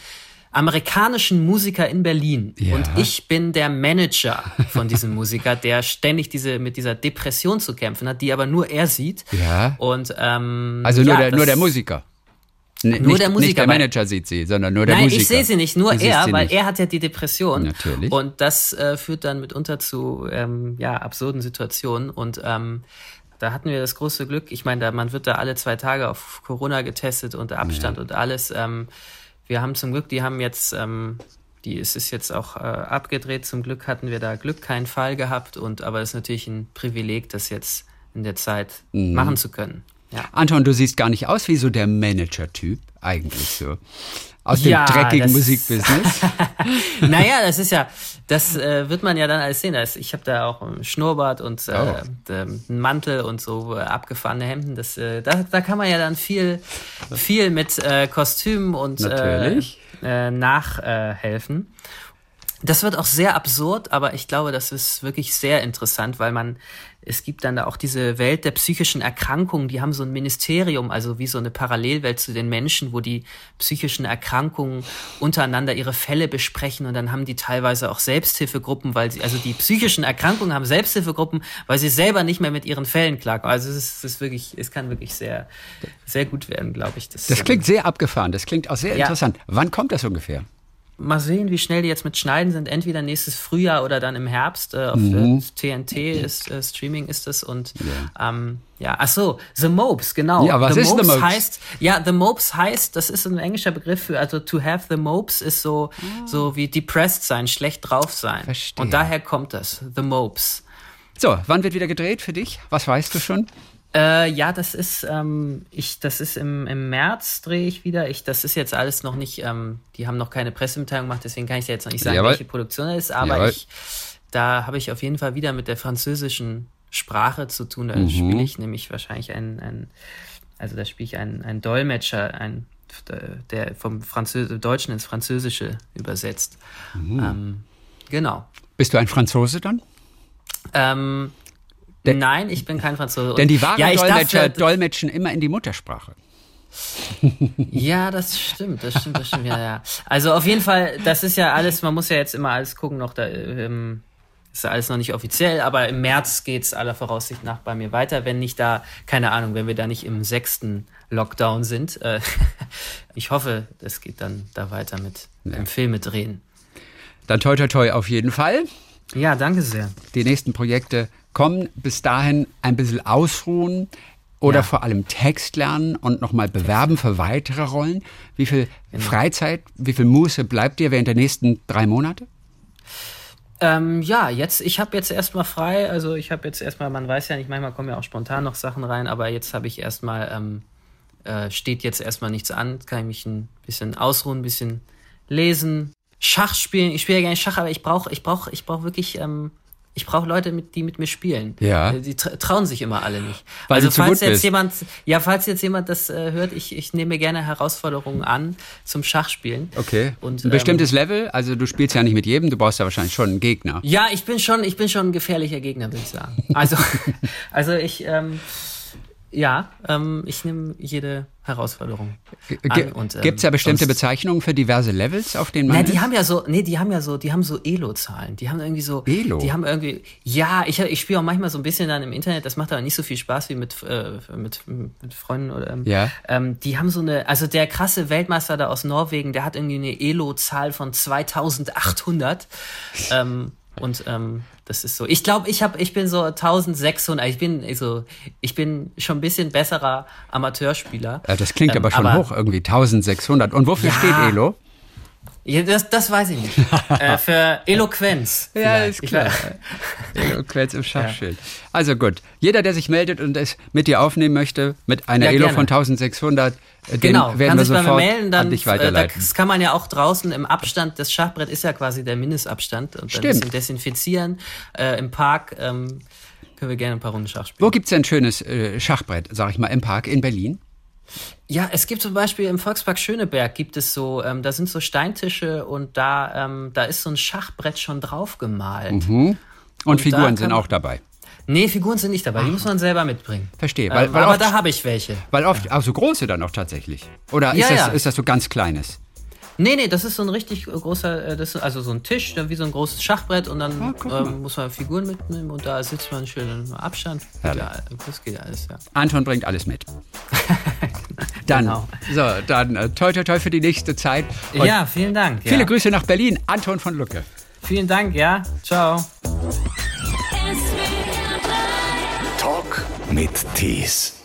Speaker 3: amerikanischen Musiker in Berlin. Ja. Und ich bin der Manager von diesem Musiker, der ständig diese, mit dieser Depression zu kämpfen hat, die aber nur er sieht.
Speaker 2: Ja.
Speaker 3: Und, ähm,
Speaker 2: also nur,
Speaker 3: ja,
Speaker 2: der, nur der Musiker.
Speaker 3: N nur
Speaker 2: nicht,
Speaker 3: der Musiker.
Speaker 2: Nicht der Manager sieht sie, sondern nur der
Speaker 3: Nein,
Speaker 2: Musiker.
Speaker 3: ich sehe sie nicht, nur
Speaker 2: du
Speaker 3: er, weil nicht. er hat ja die Depression.
Speaker 2: Natürlich.
Speaker 3: Und das äh, führt dann mitunter zu ähm, ja, absurden Situationen. Und ähm, da hatten wir das große Glück. Ich meine, da, man wird da alle zwei Tage auf Corona getestet und Abstand ja. und alles. Ähm, wir haben zum Glück, die haben jetzt, ähm, die es ist jetzt auch äh, abgedreht. Zum Glück hatten wir da Glück keinen Fall gehabt. Und aber es ist natürlich ein Privileg, das jetzt in der Zeit mhm. machen zu können.
Speaker 2: Ja. Anton, du siehst gar nicht aus wie so der Manager-Typ, eigentlich so. Aus dem ja, dreckigen Musikbusiness.
Speaker 3: naja, das ist ja, das äh, wird man ja dann alles sehen. Ich habe da auch einen Schnurrbart und äh, oh. einen Mantel und so äh, abgefahrene Hemden. Das, äh, da, da kann man ja dann viel, viel mit äh, Kostümen und äh, nachhelfen. Das wird auch sehr absurd, aber ich glaube, das ist wirklich sehr interessant, weil man, es gibt dann da auch diese Welt der psychischen Erkrankungen, die haben so ein Ministerium, also wie so eine Parallelwelt zu den Menschen, wo die psychischen Erkrankungen untereinander ihre Fälle besprechen und dann haben die teilweise auch Selbsthilfegruppen, weil sie, also die psychischen Erkrankungen haben Selbsthilfegruppen, weil sie selber nicht mehr mit ihren Fällen klarkommen. Also es ist, es ist wirklich, es kann wirklich sehr, sehr gut werden, glaube ich.
Speaker 2: Das, das klingt sehr abgefahren, das klingt auch sehr ja. interessant. Wann kommt das ungefähr?
Speaker 3: Mal sehen, wie schnell die jetzt mit Schneiden sind. Entweder nächstes Frühjahr oder dann im Herbst. Äh, auf mhm. TNT ist äh, Streaming ist es und ja. Ähm, ja, ach so, The Mopes, genau.
Speaker 2: Ja, was
Speaker 3: the
Speaker 2: ist
Speaker 3: Mopes
Speaker 2: The Mopes?
Speaker 3: heißt, ja, The Mopes heißt, das ist ein englischer Begriff für, also to have the Mopes ist so, ah. so wie depressed sein, schlecht drauf sein.
Speaker 2: Verstehe.
Speaker 3: Und daher kommt das, The Mopes.
Speaker 2: So, wann wird wieder gedreht für dich? Was weißt du schon?
Speaker 3: Äh, ja, das ist, ähm, ich, das ist im, im März drehe ich wieder. Ich, das ist jetzt alles noch nicht, ähm, die haben noch keine Pressemitteilung gemacht, deswegen kann ich ja jetzt noch nicht sagen, Jawohl. welche Produktion es ist, aber Jawohl. ich, da habe ich auf jeden Fall wieder mit der französischen Sprache zu tun. Da mhm. spiele ich nämlich wahrscheinlich einen, einen also da spiele ich einen, einen Dolmetscher, ein, der vom Französ Deutschen ins Französische übersetzt. Mhm. Ähm, genau.
Speaker 2: Bist du ein Franzose dann?
Speaker 3: Ähm, denn, Nein, ich bin kein Franzose.
Speaker 2: Denn die wahren ja, Dolmetscher dachte, dolmetschen immer in die Muttersprache.
Speaker 3: ja, das stimmt, das stimmt, das stimmt, ja, ja. Also auf jeden Fall, das ist ja alles, man muss ja jetzt immer alles gucken, noch da, ähm, ist ja alles noch nicht offiziell, aber im März geht es aller Voraussicht nach bei mir weiter, wenn nicht da, keine Ahnung, wenn wir da nicht im sechsten Lockdown sind. Äh, ich hoffe, es geht dann da weiter mit ja. dem Filme drehen.
Speaker 2: Dann toi toi toi auf jeden Fall.
Speaker 3: Ja, danke sehr.
Speaker 2: Die nächsten Projekte kommen. Bis dahin ein bisschen ausruhen oder ja. vor allem Text lernen und nochmal bewerben für weitere Rollen. Wie viel genau. Freizeit, wie viel Muße bleibt dir während der nächsten drei Monate?
Speaker 3: Ähm, ja, jetzt, ich habe jetzt erstmal frei, also ich habe jetzt erstmal, man weiß ja nicht, manchmal kommen ja auch spontan noch Sachen rein, aber jetzt habe ich erstmal ähm, äh, steht jetzt erstmal nichts an, kann ich mich ein bisschen ausruhen, ein bisschen lesen, Schach spielen. Ich spiele ja gerne Schach, aber ich brauche, ich brauche, ich brauche wirklich, ähm, ich brauche Leute, die mit mir spielen.
Speaker 2: Ja.
Speaker 3: Äh, Die tra trauen sich immer alle nicht.
Speaker 2: Weil
Speaker 3: also falls jetzt
Speaker 2: bist.
Speaker 3: jemand, ja, falls jetzt jemand das äh, hört, ich, ich nehme gerne Herausforderungen an zum Schachspielen.
Speaker 2: Okay.
Speaker 3: Und,
Speaker 2: ein
Speaker 3: ähm,
Speaker 2: bestimmtes Level, also du spielst ja nicht mit jedem, du brauchst ja wahrscheinlich schon einen Gegner.
Speaker 3: Ja, ich bin schon, ich bin schon ein gefährlicher Gegner, würde ich sagen. Also, also ich, ähm, ja, ähm, ich nehme jede Herausforderung an. Und, ähm,
Speaker 2: Gibt es ja bestimmte Bezeichnungen für diverse Levels, auf denen man
Speaker 3: Na,
Speaker 2: ist?
Speaker 3: die haben ja so, nee, die haben ja so, die haben so Elo-Zahlen. Die haben irgendwie so,
Speaker 2: Elo?
Speaker 3: die haben irgendwie, ja, ich, ich spiele auch manchmal so ein bisschen dann im Internet. Das macht aber nicht so viel Spaß wie mit äh, mit, mit Freunden oder. Ähm,
Speaker 2: Ja.
Speaker 3: Ähm, die haben so eine, also der krasse Weltmeister da aus Norwegen, der hat irgendwie eine Elo-Zahl von 2800. ähm, und ähm, das ist so. Ich glaube, ich habe, ich bin so 1600. Ich bin also, ich bin schon ein bisschen besserer Amateurspieler.
Speaker 2: Ja, das klingt
Speaker 3: Ähm,
Speaker 2: aber schon hoch, irgendwie 1600. Und wofür
Speaker 3: Ja.
Speaker 2: steht Elo?
Speaker 3: Ja, das, das weiß ich nicht. äh, für Eloquenz. vielleicht. Ich weiß-
Speaker 2: Eloquenz im Schachschild. Also gut, jeder, der sich meldet und es mit dir aufnehmen möchte, mit einer
Speaker 3: Ja,
Speaker 2: Elo
Speaker 3: gerne.
Speaker 2: von 1600, äh, den
Speaker 3: Genau,
Speaker 2: werden
Speaker 3: kann
Speaker 2: wir
Speaker 3: sich bei mir
Speaker 2: sofort
Speaker 3: melden, dann
Speaker 2: an dich
Speaker 3: äh,
Speaker 2: weiterleiten.
Speaker 3: das kann man ja auch draußen im Abstand, das Schachbrett ist ja quasi der Mindestabstand und dann
Speaker 2: Stimmt.
Speaker 3: ein bisschen desinfizieren. Äh, Im Park ähm, können wir gerne ein paar Runden Schach spielen.
Speaker 2: Wo gibt's denn ein schönes äh, Schachbrett, sag ich mal, im Park in Berlin?
Speaker 3: Ja, es gibt zum Beispiel im Volkspark Schöneberg gibt es so, ähm, da sind so Steintische und da, ähm, da ist so ein Schachbrett schon drauf gemalt.
Speaker 2: Und,
Speaker 3: Und
Speaker 2: Figuren sind auch dabei.
Speaker 3: Nee, Figuren sind nicht dabei, die muss man selber mitbringen.
Speaker 2: Verstehe, weil-
Speaker 3: ähm,
Speaker 2: weil
Speaker 3: aber
Speaker 2: oft-
Speaker 3: da habe ich welche.
Speaker 2: Weil oft auch so große dann auch tatsächlich. Oder
Speaker 3: Ja,
Speaker 2: ist, das,
Speaker 3: ja.
Speaker 2: ist das so ganz kleines?
Speaker 3: Nee, nee, das ist so ein richtig großer, äh, das ist also so ein Tisch, dann wie so ein großes Schachbrett und dann
Speaker 2: Ah,
Speaker 3: ähm, muss man Figuren mitnehmen und da sitzt man schön im Abstand. Ja, das geht alles, ja.
Speaker 2: Anton bringt alles mit. Dann,
Speaker 3: Genau.
Speaker 2: so, dann äh, toi toi toi für die nächste Zeit. Und
Speaker 3: ja, vielen Dank.
Speaker 2: Viele
Speaker 3: ja.
Speaker 2: Grüße nach Berlin, Anton von Lucke.
Speaker 3: Vielen Dank, ja. Ciao.
Speaker 1: Talk mit Tees.